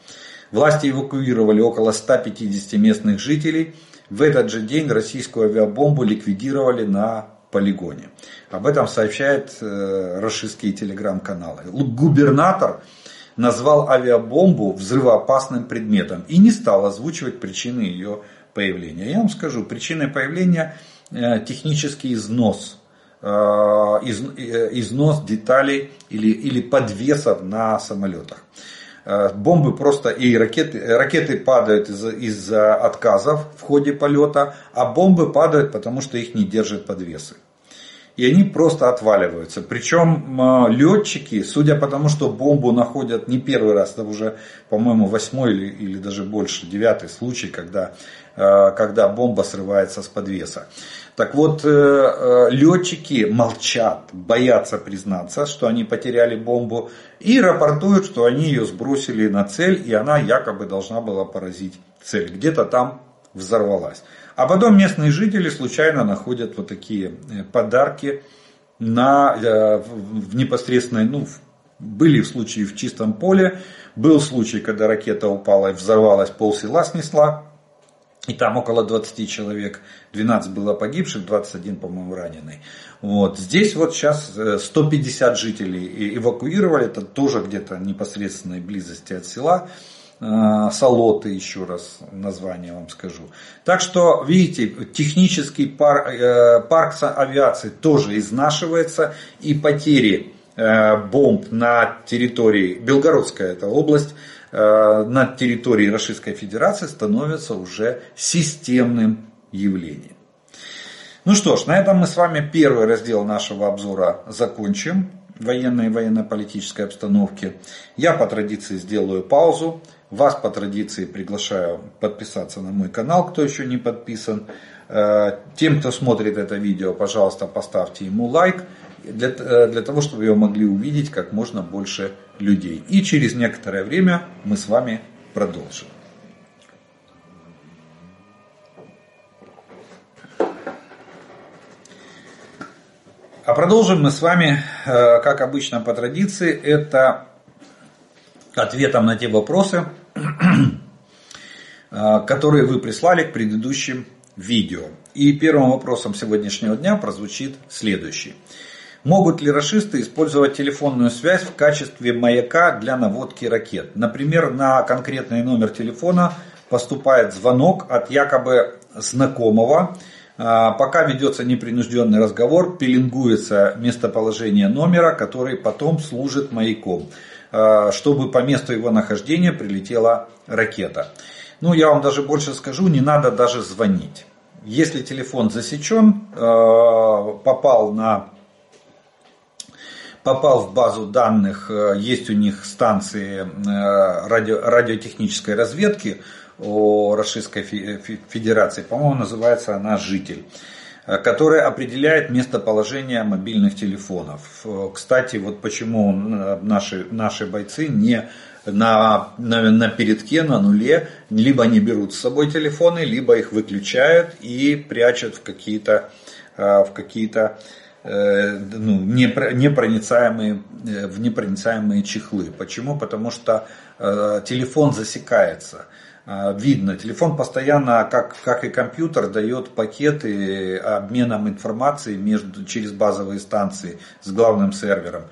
Власти эвакуировали около 150 местных жителей. В этот же день российскую авиабомбу ликвидировали на полигоне. Об этом сообщают э, российские телеграм-каналы. Губернатор назвал авиабомбу взрывоопасным предметом и не стал озвучивать причины ее появления. Я вам скажу, причиной появления э, технический износ э, э, износ деталей или, или подвесов на самолетах. Бомбы просто и ракеты, ракеты падают из-за из отказов в ходе полета, а бомбы падают, потому что их не держат подвесы. И они просто отваливаются. Причем э, летчики, судя по тому, что бомбу находят не первый раз, это уже, по-моему, восьмой или, или даже больше, девятый случай, когда, э, когда бомба срывается с подвеса. Так вот, летчики молчат, боятся признаться, что они потеряли бомбу и рапортуют, что они ее сбросили на цель, и она якобы должна была поразить цель. Где-то там взорвалась. А потом местные жители случайно находят вот такие э, подарки на, э, в непосредственной, ну, были случаи в чистом поле, был случай, когда ракета упала и взорвалась, пол села снесла, и там около 20 человек, 12 было погибших, 21, по-моему, раненый. Вот. Здесь вот сейчас 150 э, жителей эвакуировали, это тоже где-то непосредственной близости от села. Э, Солоты, еще раз название вам скажу. Так что, видите, технический парк, э, парк авиации тоже изнашивается, и потери бомб на территории, Белгородская это область, на территории Российской Федерации становятся уже системным явлением. Ну что ж, на этом мы с вами первый раздел нашего обзора закончим. Военной и военно-политической обстановки. Я по традиции сделаю паузу. Вас по традиции приглашаю подписаться на мой канал, кто еще не подписан. Э, тем, кто смотрит это видео, пожалуйста, поставьте ему лайк, для, э, для того, чтобы его могли увидеть как можно больше людей. И через некоторое время мы с вами продолжим. А продолжим мы с вами, э, как обычно по традиции, это ответом на те вопросы, которые вы прислали к предыдущим видео. И первым вопросом сегодняшнего дня прозвучит следующий. Могут ли расисты использовать телефонную связь в качестве маяка для наводки ракет? Например, на конкретный номер телефона поступает звонок от якобы знакомого, а, пока ведется непринужденный разговор, пеленгуется местоположение номера, который потом служит маяком, чтобы по месту его нахождения прилетела ракета. Ну, я вам даже больше скажу, не надо даже звонить. Если телефон засечен, а, попал на попал в базу данных, есть у них станции радио, радиотехнической разведки, о Российской Федерации, по-моему, называется она «Житель» которая определяет местоположение мобильных телефонов. Кстати, вот почему наши, наши бойцы не на, на, на передке, на нуле, либо не берут с собой телефоны, либо их выключают и прячут в какие-то в какие-то э, ну, непроницаемые, э, в непроницаемые чехлы. Почему? Потому что э, телефон засекается. А, видно. Телефон постоянно, как, как и компьютер, дает пакеты обменом информации между, через базовые станции с главным сервером.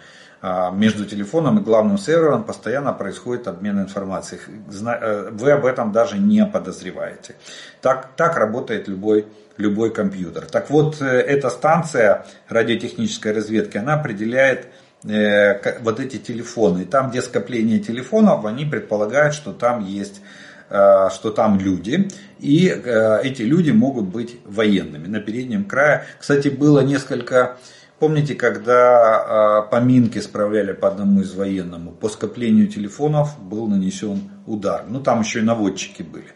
А, между телефоном и главным сервером постоянно происходит обмен информацией. Э, вы об этом даже не подозреваете. Так, так работает любой, любой компьютер. Так вот, э, эта станция радиотехнической разведки, она определяет э, вот эти телефоны. Там, где скопление телефонов, они предполагают, что там есть что там люди, и э, эти люди могут быть военными на переднем крае. Кстати, было несколько, помните, когда э, поминки справляли по одному из военному, по скоплению телефонов был нанесен удар. Ну, там еще и наводчики были.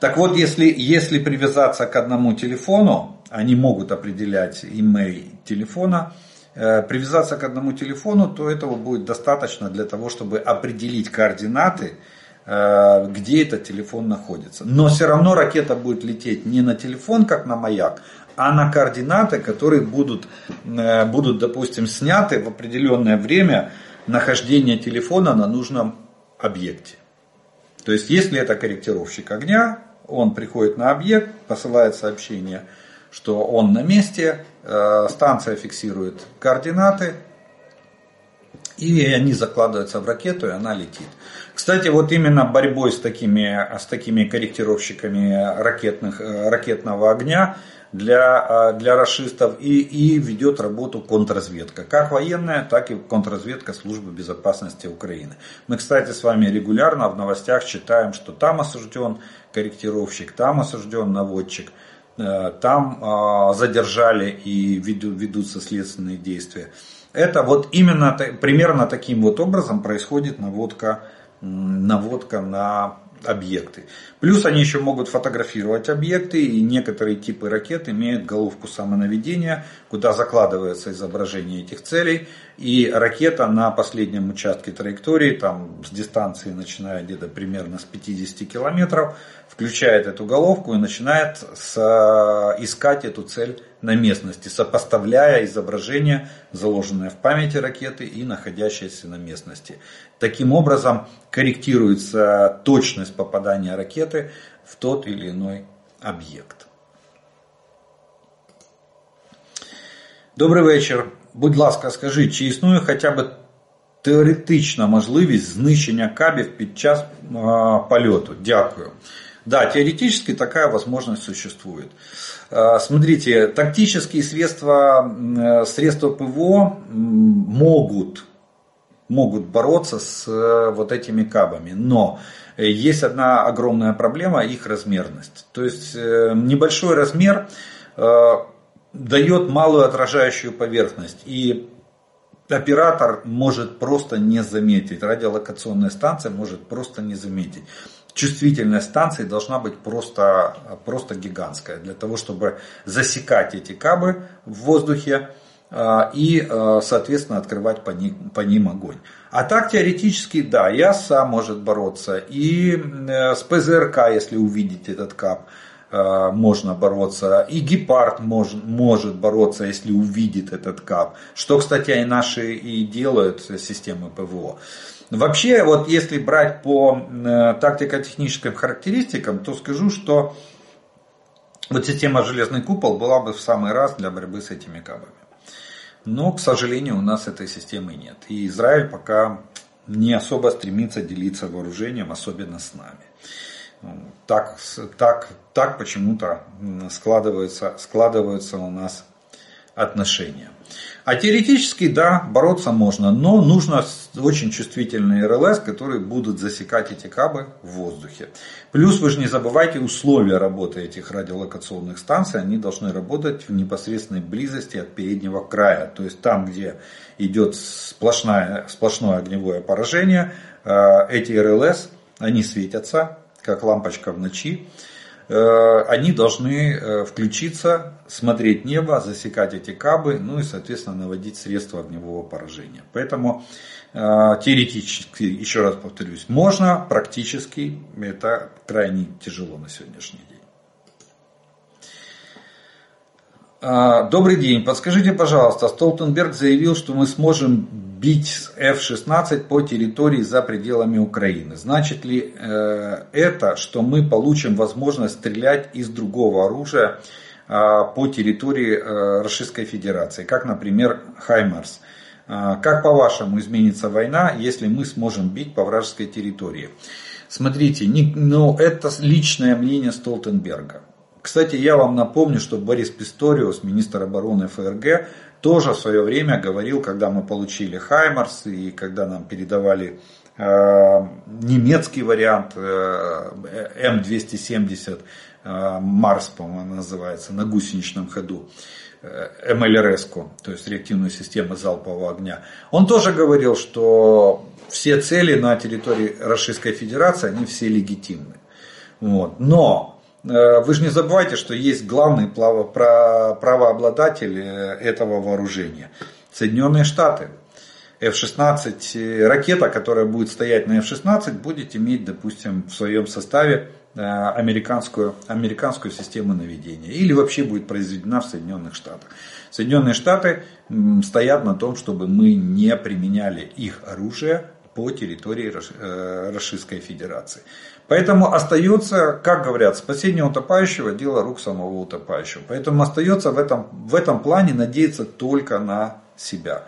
Так вот, если, если привязаться к одному телефону, они могут определять имей телефона, привязаться к одному телефону, то этого будет достаточно для того, чтобы определить координаты Э, где этот телефон находится. Но все равно ракета будет лететь не на телефон, как на маяк, а на координаты, которые будут, э, будут допустим, сняты в определенное время нахождения телефона на нужном объекте. То есть, если это корректировщик огня, он приходит на объект, посылает сообщение, что он на месте, э, станция фиксирует координаты, и они закладываются в ракету, и она летит. Кстати, вот именно борьбой с такими, с такими корректировщиками ракетных, э, ракетного огня для, э, для расистов и, и ведет работу контрразведка. Как военная, так и контрразведка службы безопасности Украины. Мы, кстати, с вами регулярно в новостях читаем, что там осужден корректировщик, там осужден наводчик, э, там задержали и ведутся следственные действия. Это вот именно примерно таким вот образом происходит наводка, наводка на объекты. Плюс они еще могут фотографировать объекты, и некоторые типы ракет имеют головку самонаведения, куда закладывается изображение этих целей, и ракета на последнем участке траектории, там с дистанции начиная где-то примерно с 50 километров, включает эту головку и начинает с, искать эту цель на местности, сопоставляя изображение, заложенное в памяти ракеты и находящееся на местности. Таким образом корректируется точность попадания ракеты в тот или иной об'єкт. Добрий вечір. Будь ласка, скажи, чи існує хоча б теоретична можливість знищення кабів під час е, польоту? Дякую. Да, теоретически такая возможность существует. Э, смотрите, тактические средства, э, средства ПВО могут, могут бороться с э, вот этими кабами, но есть одна огромная проблема, их размерность. То есть небольшой размер дает малую отражающую поверхность. И оператор может просто не заметить, радиолокационная станция может просто не заметить чувствительность станции должна быть просто, просто гигантская, для того, чтобы засекать эти кабы в воздухе а, и, а, соответственно, открывать по ним, по ним огонь. А так, теоретически, да, ЯСА может бороться, и э, с ПЗРК, если увидеть этот кап, э, можно бороться, и гепард может, может бороться, если увидит этот кап, что, кстати, и наши и делают системы ПВО. Вообще, вот если брать по э, тактико-техническим характеристикам, то скажу, что вот система «Железный купол» была бы в самый раз для борьбы с этими кабами. Но, к сожалению, у нас этой системы нет. И Израиль пока не особо стремится делиться вооружением, особенно с нами. Так, так, так почему-то складываются, складываются у нас отношения. А теоретически, да, бороться можно, но нужно очень чувствительные РЛС, которые будут засекать эти кабы в воздухе. Плюс вы же не забывайте условия работы этих радиолокационных станций, они должны работать в непосредственной близости от переднего края. То есть там, где идет сплошное, сплошное огневое поражение, э, эти РЛС, они светятся, как лампочка в ночи. Э, они должны э, включиться, смотреть небо, засекать эти кабы, ну и, соответственно, наводить средства огневого поражения. Поэтому э, теоретически, еще раз повторюсь, можно, практически это крайне тяжело на сегодняшний день. Добрый день. Подскажите, пожалуйста, Столтенберг заявил, что мы сможем бить F-16 по территории за пределами Украины. Значит ли э, это, что мы получим возможность стрелять из другого оружия э, по территории э, Российской Федерации, как, например, Хаймарс? Э, как по-вашему изменится война, если мы сможем бить по вражеской территории? Смотрите, не, ну, это личное мнение Столтенберга. Кстати, я вам напомню, что Борис Писториус, министр обороны ФРГ, тоже в свое время говорил, когда мы получили Хаймарс и когда нам передавали э, немецкий вариант э, М270 э, Марс, по-моему, называется, на гусеничном ходу. Э, МЛРС, то есть реактивную систему залпового огня. Он тоже говорил, что все цели на территории Российской Федерации, они все легитимны. Вот. Но вы же не забывайте, что есть главный правообладатель э, этого вооружения. Соединенные Штаты. F-16, э, ракета, которая будет стоять на F-16, будет иметь, допустим, в своем составе американскую, американскую систему наведения. Или вообще будет произведена в Соединенных Штатах. Соединенные Штаты стоят на том, чтобы мы не применяли их оружие по территории э, Российской Федерации. Поэтому остается, как говорят, спасение утопающего – дело рук самого утопающего. Поэтому остается в этом, в этом плане надеяться только на себя.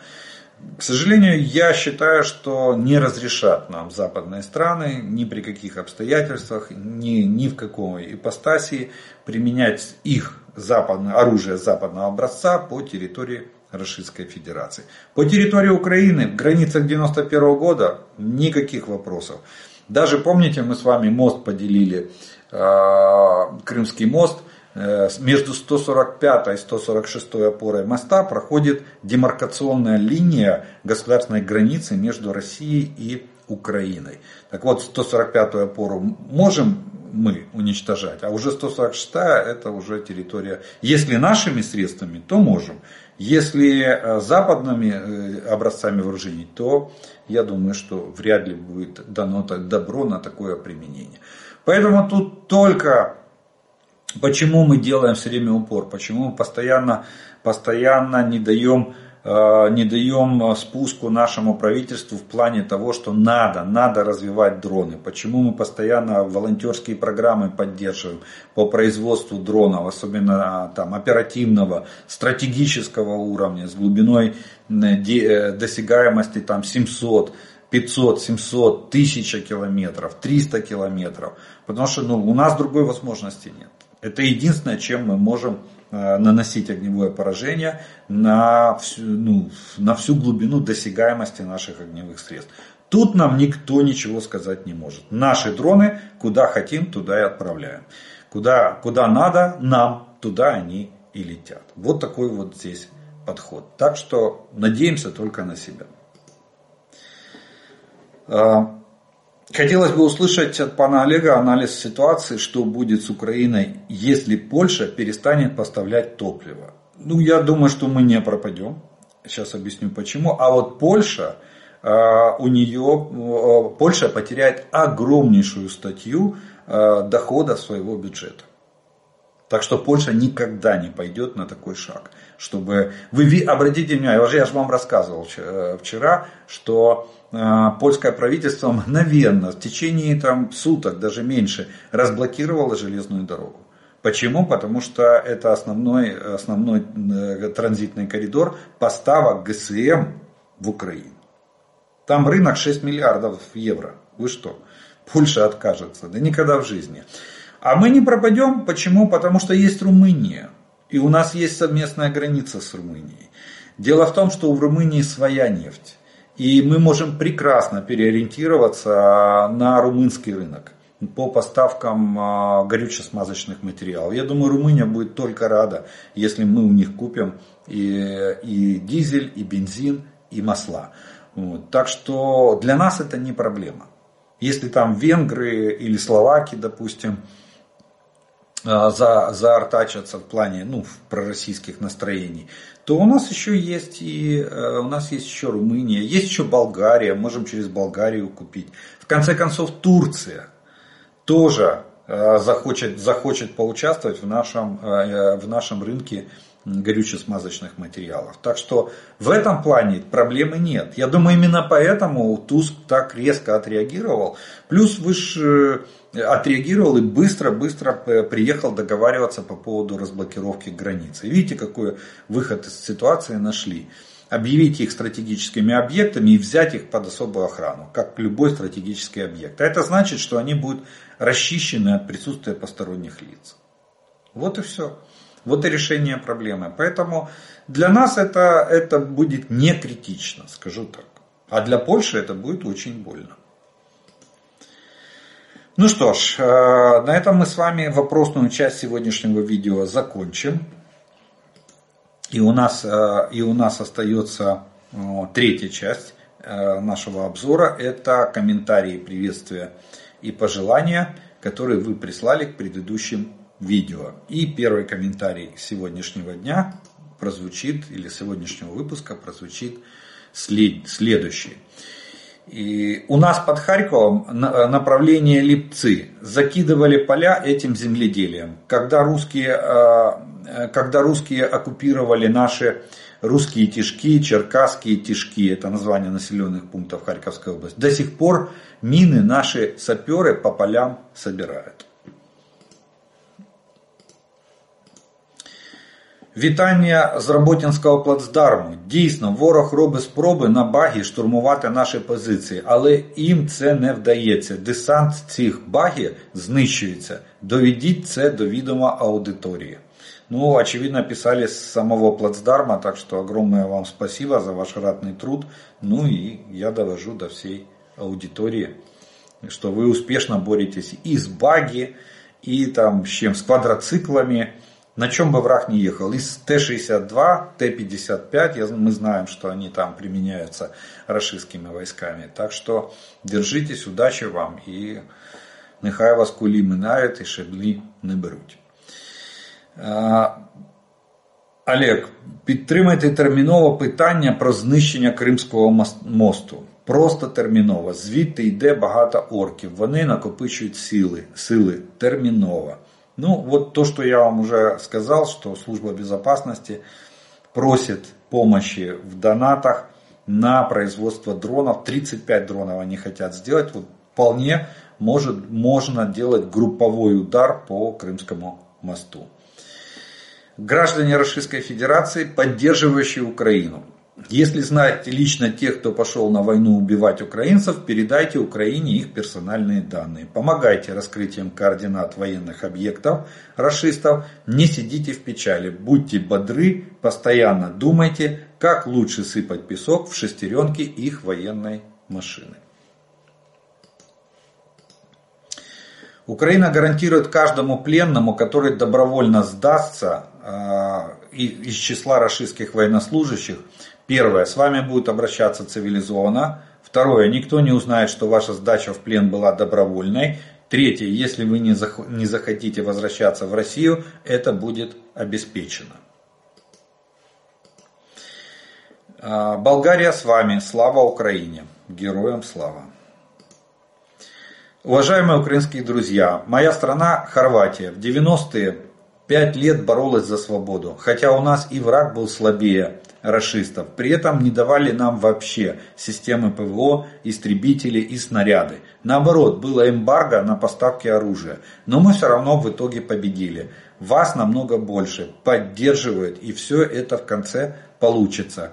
К сожалению, я считаю, что не разрешат нам западные страны ни при каких обстоятельствах, ни, ни в какой ипостасии применять их западное, оружие западного образца по территории Российской Федерации. По территории Украины в границах 91 года никаких вопросов. Даже помните, мы с вами мост поделили, э, Крымский мост, э, между 145 и 146 опорой моста проходит демаркационная линия государственной границы между Россией и Украиной. Так вот, 145 опору можем мы уничтожать, а уже 146 это уже территория. Если нашими средствами, то можем. Если э, западными э, образцами вооружений, то я думаю, что вряд ли будет дано добро на такое применение. Поэтому тут только почему мы делаем все время упор, почему мы постоянно, постоянно не даем не даем э, спуску нашему правительству в плане того, что надо, надо развивать дроны. Почему мы постоянно волонтерские программы поддерживаем по производству дронов, особенно э, там, оперативного, стратегического уровня, с глубиной досягаемости там, 700 500, 700, 1000 километров, 300 километров. Потому что ну, у нас другой возможности нет. Это единственное, чем мы можем Э, наносить огневое поражение на всю, ну, на всю глубину досягаемости наших огневых средств. Тут нам никто ничего сказать не может. Наши дроны куда хотим, туда и отправляем. Куда, куда надо нам, туда они и летят. Вот такой вот здесь подход. Так что надеемся только на себя. Э, Хотелось бы услышать от пана Олега анализ ситуации, что будет с Украиной, если Польша перестанет поставлять топливо. Ну, я думаю, что мы не пропадем. Сейчас объясню почему. А вот Польша, а, у нее, а, Польша потеряет огромнейшую статью а, дохода своего бюджета. Так что Польша никогда не пойдет на такой шаг. Чтобы вы обратите внимание, я же вам рассказывал вчера, что польское правительство мгновенно, в течение там, суток, даже меньше, разблокировало железную дорогу. Почему? Потому что это основной, основной э, транзитный коридор поставок ГСМ в Украину. Там рынок 6 миллиардов евро. Вы что? Польша откажется? Да никогда в жизни. А мы не пропадем. Почему? Потому что есть Румыния. И у нас есть совместная граница с Румынией. Дело в том, что у Румынии своя нефть. И мы можем прекрасно переориентироваться на румынский рынок по поставкам а, горюче-смазочных материалов. Я думаю, Румыния будет только рада, если мы у них купим и, и дизель, и бензин, и масла. Вот. Так что для нас это не проблема. Если там венгры или словаки, допустим, а, за, заортачатся в плане ну, пророссийских настроений, то у нас еще есть и э, у нас есть еще Румыния, есть еще Болгария, можем через Болгарию купить. В конце концов Турция тоже э, захочет, захочет поучаствовать в нашем, э, в нашем рынке горюче-смазочных материалов. Так что в этом плане проблемы нет. Я думаю, именно поэтому Туск так резко отреагировал. Плюс вы же отреагировал и быстро-быстро приехал договариваться по поводу разблокировки границы. Видите, какой выход из ситуации нашли. Объявить их стратегическими объектами и взять их под особую охрану, как любой стратегический объект. А это значит, что они будут расчищены от присутствия посторонних лиц. Вот и все. Вот и решение проблемы. Поэтому для нас это, это будет не критично, скажу так. А для Польши это будет очень больно. Ну что ж, э, на этом мы с вами вопросную часть сегодняшнего видео закончим. И у нас, э, и у нас остается э, третья часть нашего обзора. Это комментарии, приветствия и пожелания, которые вы прислали к предыдущим видео. И первый комментарий сегодняшнего дня прозвучит, или сегодняшнего выпуска прозвучит след, следующий. И у нас под Харьковом направление Липцы. Закидывали поля этим земледелием. Когда русские, когда русские оккупировали наши русские тишки, черкасские тишки, это название населенных пунктов Харьковской области, до сих пор мины наши саперы по полям собирают. Вітання з Роботінського плацдарму. Дійсно, ворог робить спроби на багі штурмувати наші позиції, але їм це не вдається. Десант цих багів знищується. Доведіть це до відома аудиторії. Ну, очевидно, писали с самого плацдарма, так что огромное вам спасибо за ваш ратный труд. Ну и я довожу до всей аудитории, что вы успешно боретесь и с баги, и там с чем, с квадроциклами, на чем бы враг не ехал. Из Т-62, Т-55, мы знаем, что они там применяются российскими войсками. Так что держитесь, удачи вам и нехай вас кулі минають і шаблі не беруть. Олег, підтримайте терміново питання про знищення Кримського мосту. Просто терміново. Звідти йде багато орків. Вони накопичують сили. Сили терміново. Ну, вот то, что я вам уже сказал, что служба безопасности просит помощи в донатах на производство дронов. 35 дронов они хотят сделать. Вот вполне может, можно делать групповой удар по Крымскому мосту. Граждане Российской Федерации, поддерживающие Украину. Если знаете лично тех, кто пошел на войну убивать украинцев, передайте Украине их персональные данные. Помогайте раскрытием координат военных объектов расистов. Не сидите в печали. Будьте бодры, постоянно думайте, как лучше сыпать песок в шестеренки их военной машины. Украина гарантирует каждому пленному, который добровольно сдастся э, из числа российских военнослужащих, Первое, с вами будут обращаться цивилизованно. Второе, никто не узнает, что ваша сдача в плен была добровольной. Третье, если вы не захотите возвращаться в Россию, это будет обеспечено. А, Болгария с вами. Слава Украине. Героям слава. Уважаемые украинские друзья, моя страна Хорватия в 90-е 5 лет боролась за свободу, хотя у нас и враг был слабее расистов. При этом не давали нам вообще системы ПВО, истребители и снаряды. Наоборот, было эмбарго на поставки оружия. Но мы все равно в итоге победили. Вас намного больше поддерживают и все это в конце получится.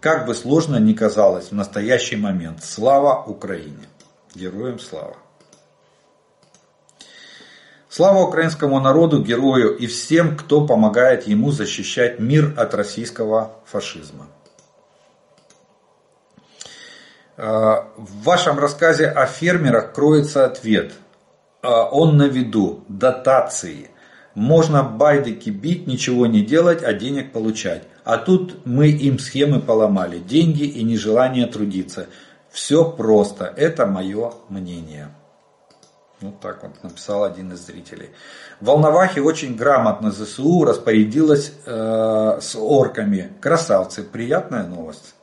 Как бы сложно ни казалось в настоящий момент. Слава Украине! Героям слава! Слава украинскому народу, герою и всем, кто помогает ему защищать мир от российского фашизма. А, в вашем рассказе о фермерах кроется ответ. А, он на виду. Дотации. Можно байдыки бить, ничего не делать, а денег получать. А тут мы им схемы поломали. Деньги и нежелание трудиться. Все просто. Это мое мнение. Вот так вот написал один из зрителей. В Волновахе очень грамотно ЗСУ распорядилась э, с орками. Красавцы, приятная новость.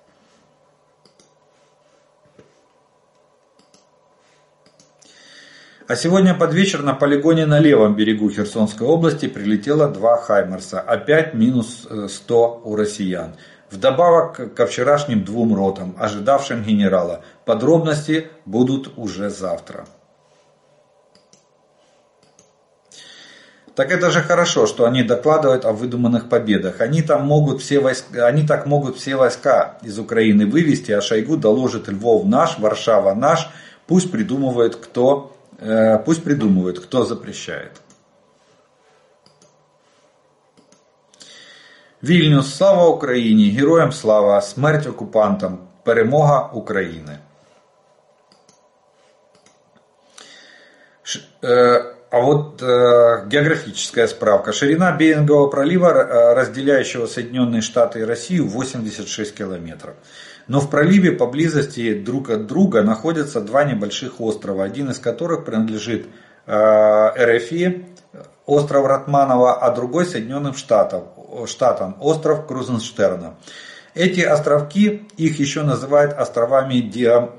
А сегодня под вечер на полигоне на левом берегу Херсонской области прилетело два Хаймерса. Опять минус 100 у россиян. Вдобавок ко вчерашним двум ротам, ожидавшим генерала. Подробности будут уже завтра. Так это же хорошо, что они докладывают о выдуманных победах. Они, там могут все войска, они так могут все войска из Украины вывести, а Шойгу доложит Львов наш, Варшава наш. Пусть придумывают, кто, э, пусть придумывают, кто запрещает. Вільнюс, слава Україні! Героям слава! Смерть окупантам! Перемога України! Ш, э, а вот э, географическая справка. Ширина Берингового пролива, э, разделяющего Соединенные Штаты и Россию, 86 километров. Но в проливе поблизости друг от друга находятся два небольших острова, один из которых принадлежит э, РФИ, остров Ратманова, а другой Соединенным Штатам, штатам остров Крузенштерна. Эти островки, их еще называют островами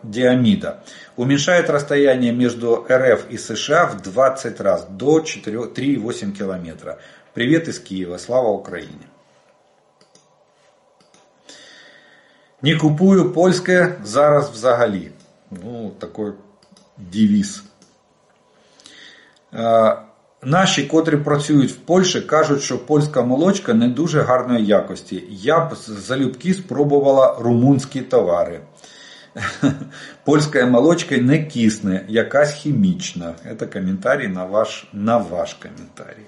Диамида, уменьшают расстояние между РФ и США в 20 раз, до 3,8 километра. Привет из Киева, слава Украине. Не купую польське зараз взагалі. Ну, такой девіз. Наші, котрі працюють в Польщі, кажуть, що польська молочка не дуже гарної якості. Я б залюбки спробувала румунські товари. Польська молочка не кисне, якась хімічна. Це коментарій на ваш, на ваш комментарий.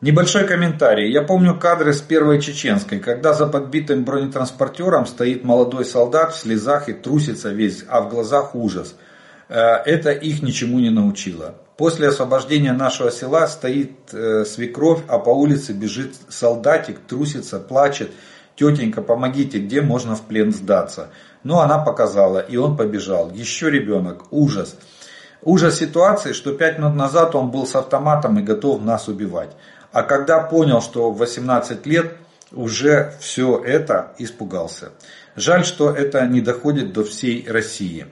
Небольшой комментарий. Я помню кадры с первой чеченской, когда за подбитым бронетранспортером стоит молодой солдат в слезах и трусится весь, а в глазах ужас. Э, это их ничему не научило. После освобождения нашего села стоит э, свекровь, а по улице бежит солдатик, трусится, плачет. Тетенька, помогите, где можно в плен сдаться? Но она показала, и он побежал. Еще ребенок, ужас. Ужас ситуации, что пять минут назад он был с автоматом и готов нас убивать. А когда понял, что в 18 лет уже все это испугался. Жаль, что это не доходит до всей России.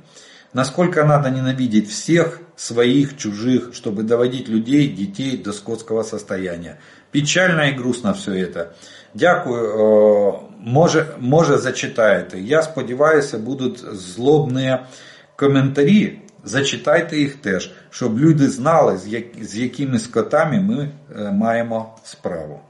Насколько надо ненавидеть всех, своих, чужих, чтобы доводить людей, детей до скотского состояния. Печально и грустно все это. Дякую, може, може зачитаєте. Я сподіваюся, будуть злобні коментарі Зачитайте їх теж, щоб люди знали, з якими скотами ми маємо справу.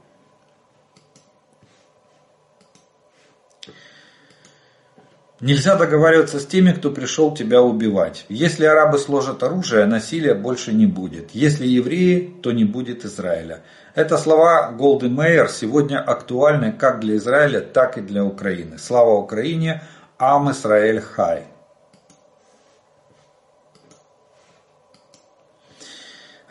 Нельзя договариваться с теми, кто пришел тебя убивать. Если арабы сложат оружие, насилия больше не будет. Если евреи, то не будет Израиля. Это слова Голды Мейер сегодня актуальны как для Израиля, так и для Украины. Слава Украине, Ам Исраэль Хай.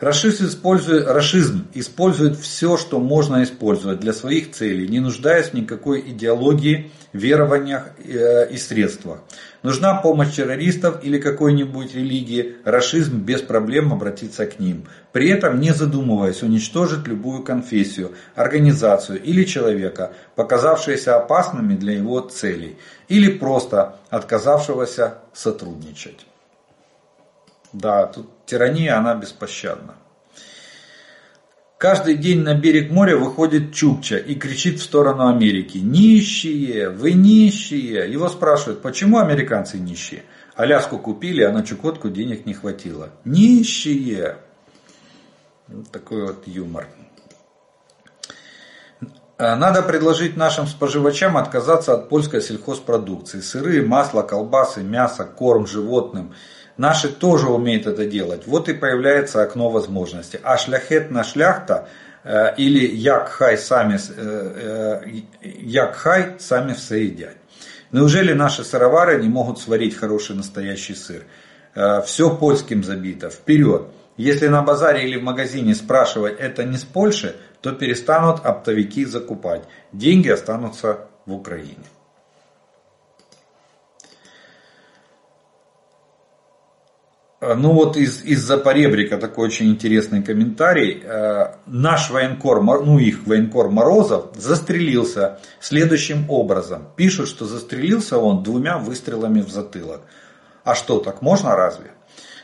Рашизм использует, рашизм использует все, что можно использовать для своих целей, не нуждаясь в никакой идеологии, верованиях э, и средствах. Нужна помощь террористов или какой-нибудь религии, рашизм без проблем обратится к ним. При этом не задумываясь уничтожить любую конфессию, организацию или человека, показавшиеся опасными для его целей, или просто отказавшегося сотрудничать. Да, тут тирания, она беспощадна. Каждый день на берег моря выходит Чукча и кричит в сторону Америки. Нищие, вы нищие. Его спрашивают, почему американцы нищие? Аляску купили, а на Чукотку денег не хватило. Нищие. Вот такой вот юмор. Надо предложить нашим споживачам отказаться от польской сельхозпродукции. Сыры, масло, колбасы, мясо, корм животным – Наши тоже умеют это делать. Вот и появляется окно возможностей. А шляхетна шляхта э, или якхай сами, э, э, якхай сами все едят. Неужели наши сыровары не могут сварить хороший настоящий сыр? Все польским забито. Вперед! Если на базаре или в магазине спрашивать это не с Польши, то перестанут оптовики закупать. Деньги останутся в Украине. Ну вот из, из-за поребрика такой очень интересный комментарий. Э, наш военкор, ну их военкор Морозов застрелился следующим образом. Пишут, что застрелился он двумя выстрелами в затылок. А что, так можно разве?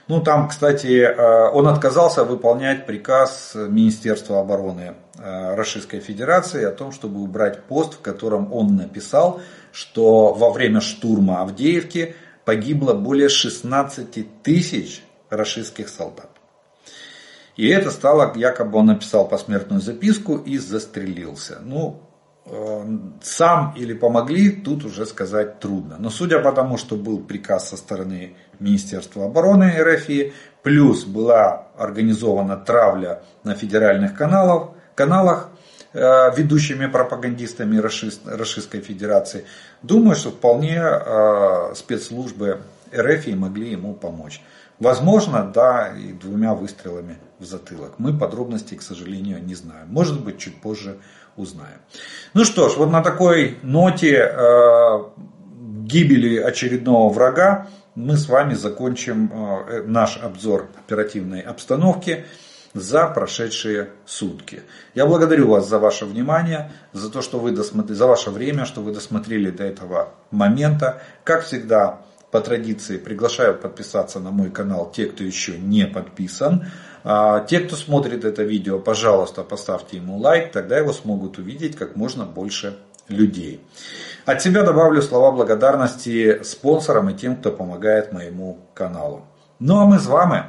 Ну там, кстати, э, он отказался выполнять приказ Министерства обороны Российской Федерации о том, чтобы убрать пост, в котором он написал, что во время штурма Авдеевки погибло более 16 тысяч рашистских солдат. И это стало, якобы он написал посмертную записку и застрелился. Ну, э, сам или помогли, тут уже сказать трудно. Но судя по тому, что был приказ со стороны Министерства обороны РФ, плюс была организована травля на федеральных каналах, каналах ведущими пропагандистами Российской Федерации. Думаю, что вполне э, спецслужбы РФ могли ему помочь. Возможно, да, и двумя выстрелами в затылок. Мы подробностей, к сожалению, не знаем. Может быть, чуть позже узнаем. Ну что ж, вот на такой ноте э, гибели очередного врага мы с вами закончим наш обзор оперативной обстановки. За прошедшие сутки. Я благодарю вас за ваше внимание, за то, что вы досмотрели, за ваше время, что вы досмотрели до этого момента. Как всегда, по традиции приглашаю подписаться на мой канал те, кто еще не подписан. А те, кто смотрит это видео, пожалуйста, поставьте ему лайк, тогда его смогут увидеть как можно больше людей. От себя добавлю слова благодарности спонсорам и тем, кто помогает моему каналу. Ну а ми з вами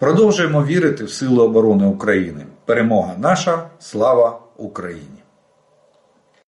продовжуємо вірити в силу оборони України. Перемога наша, слава Україні!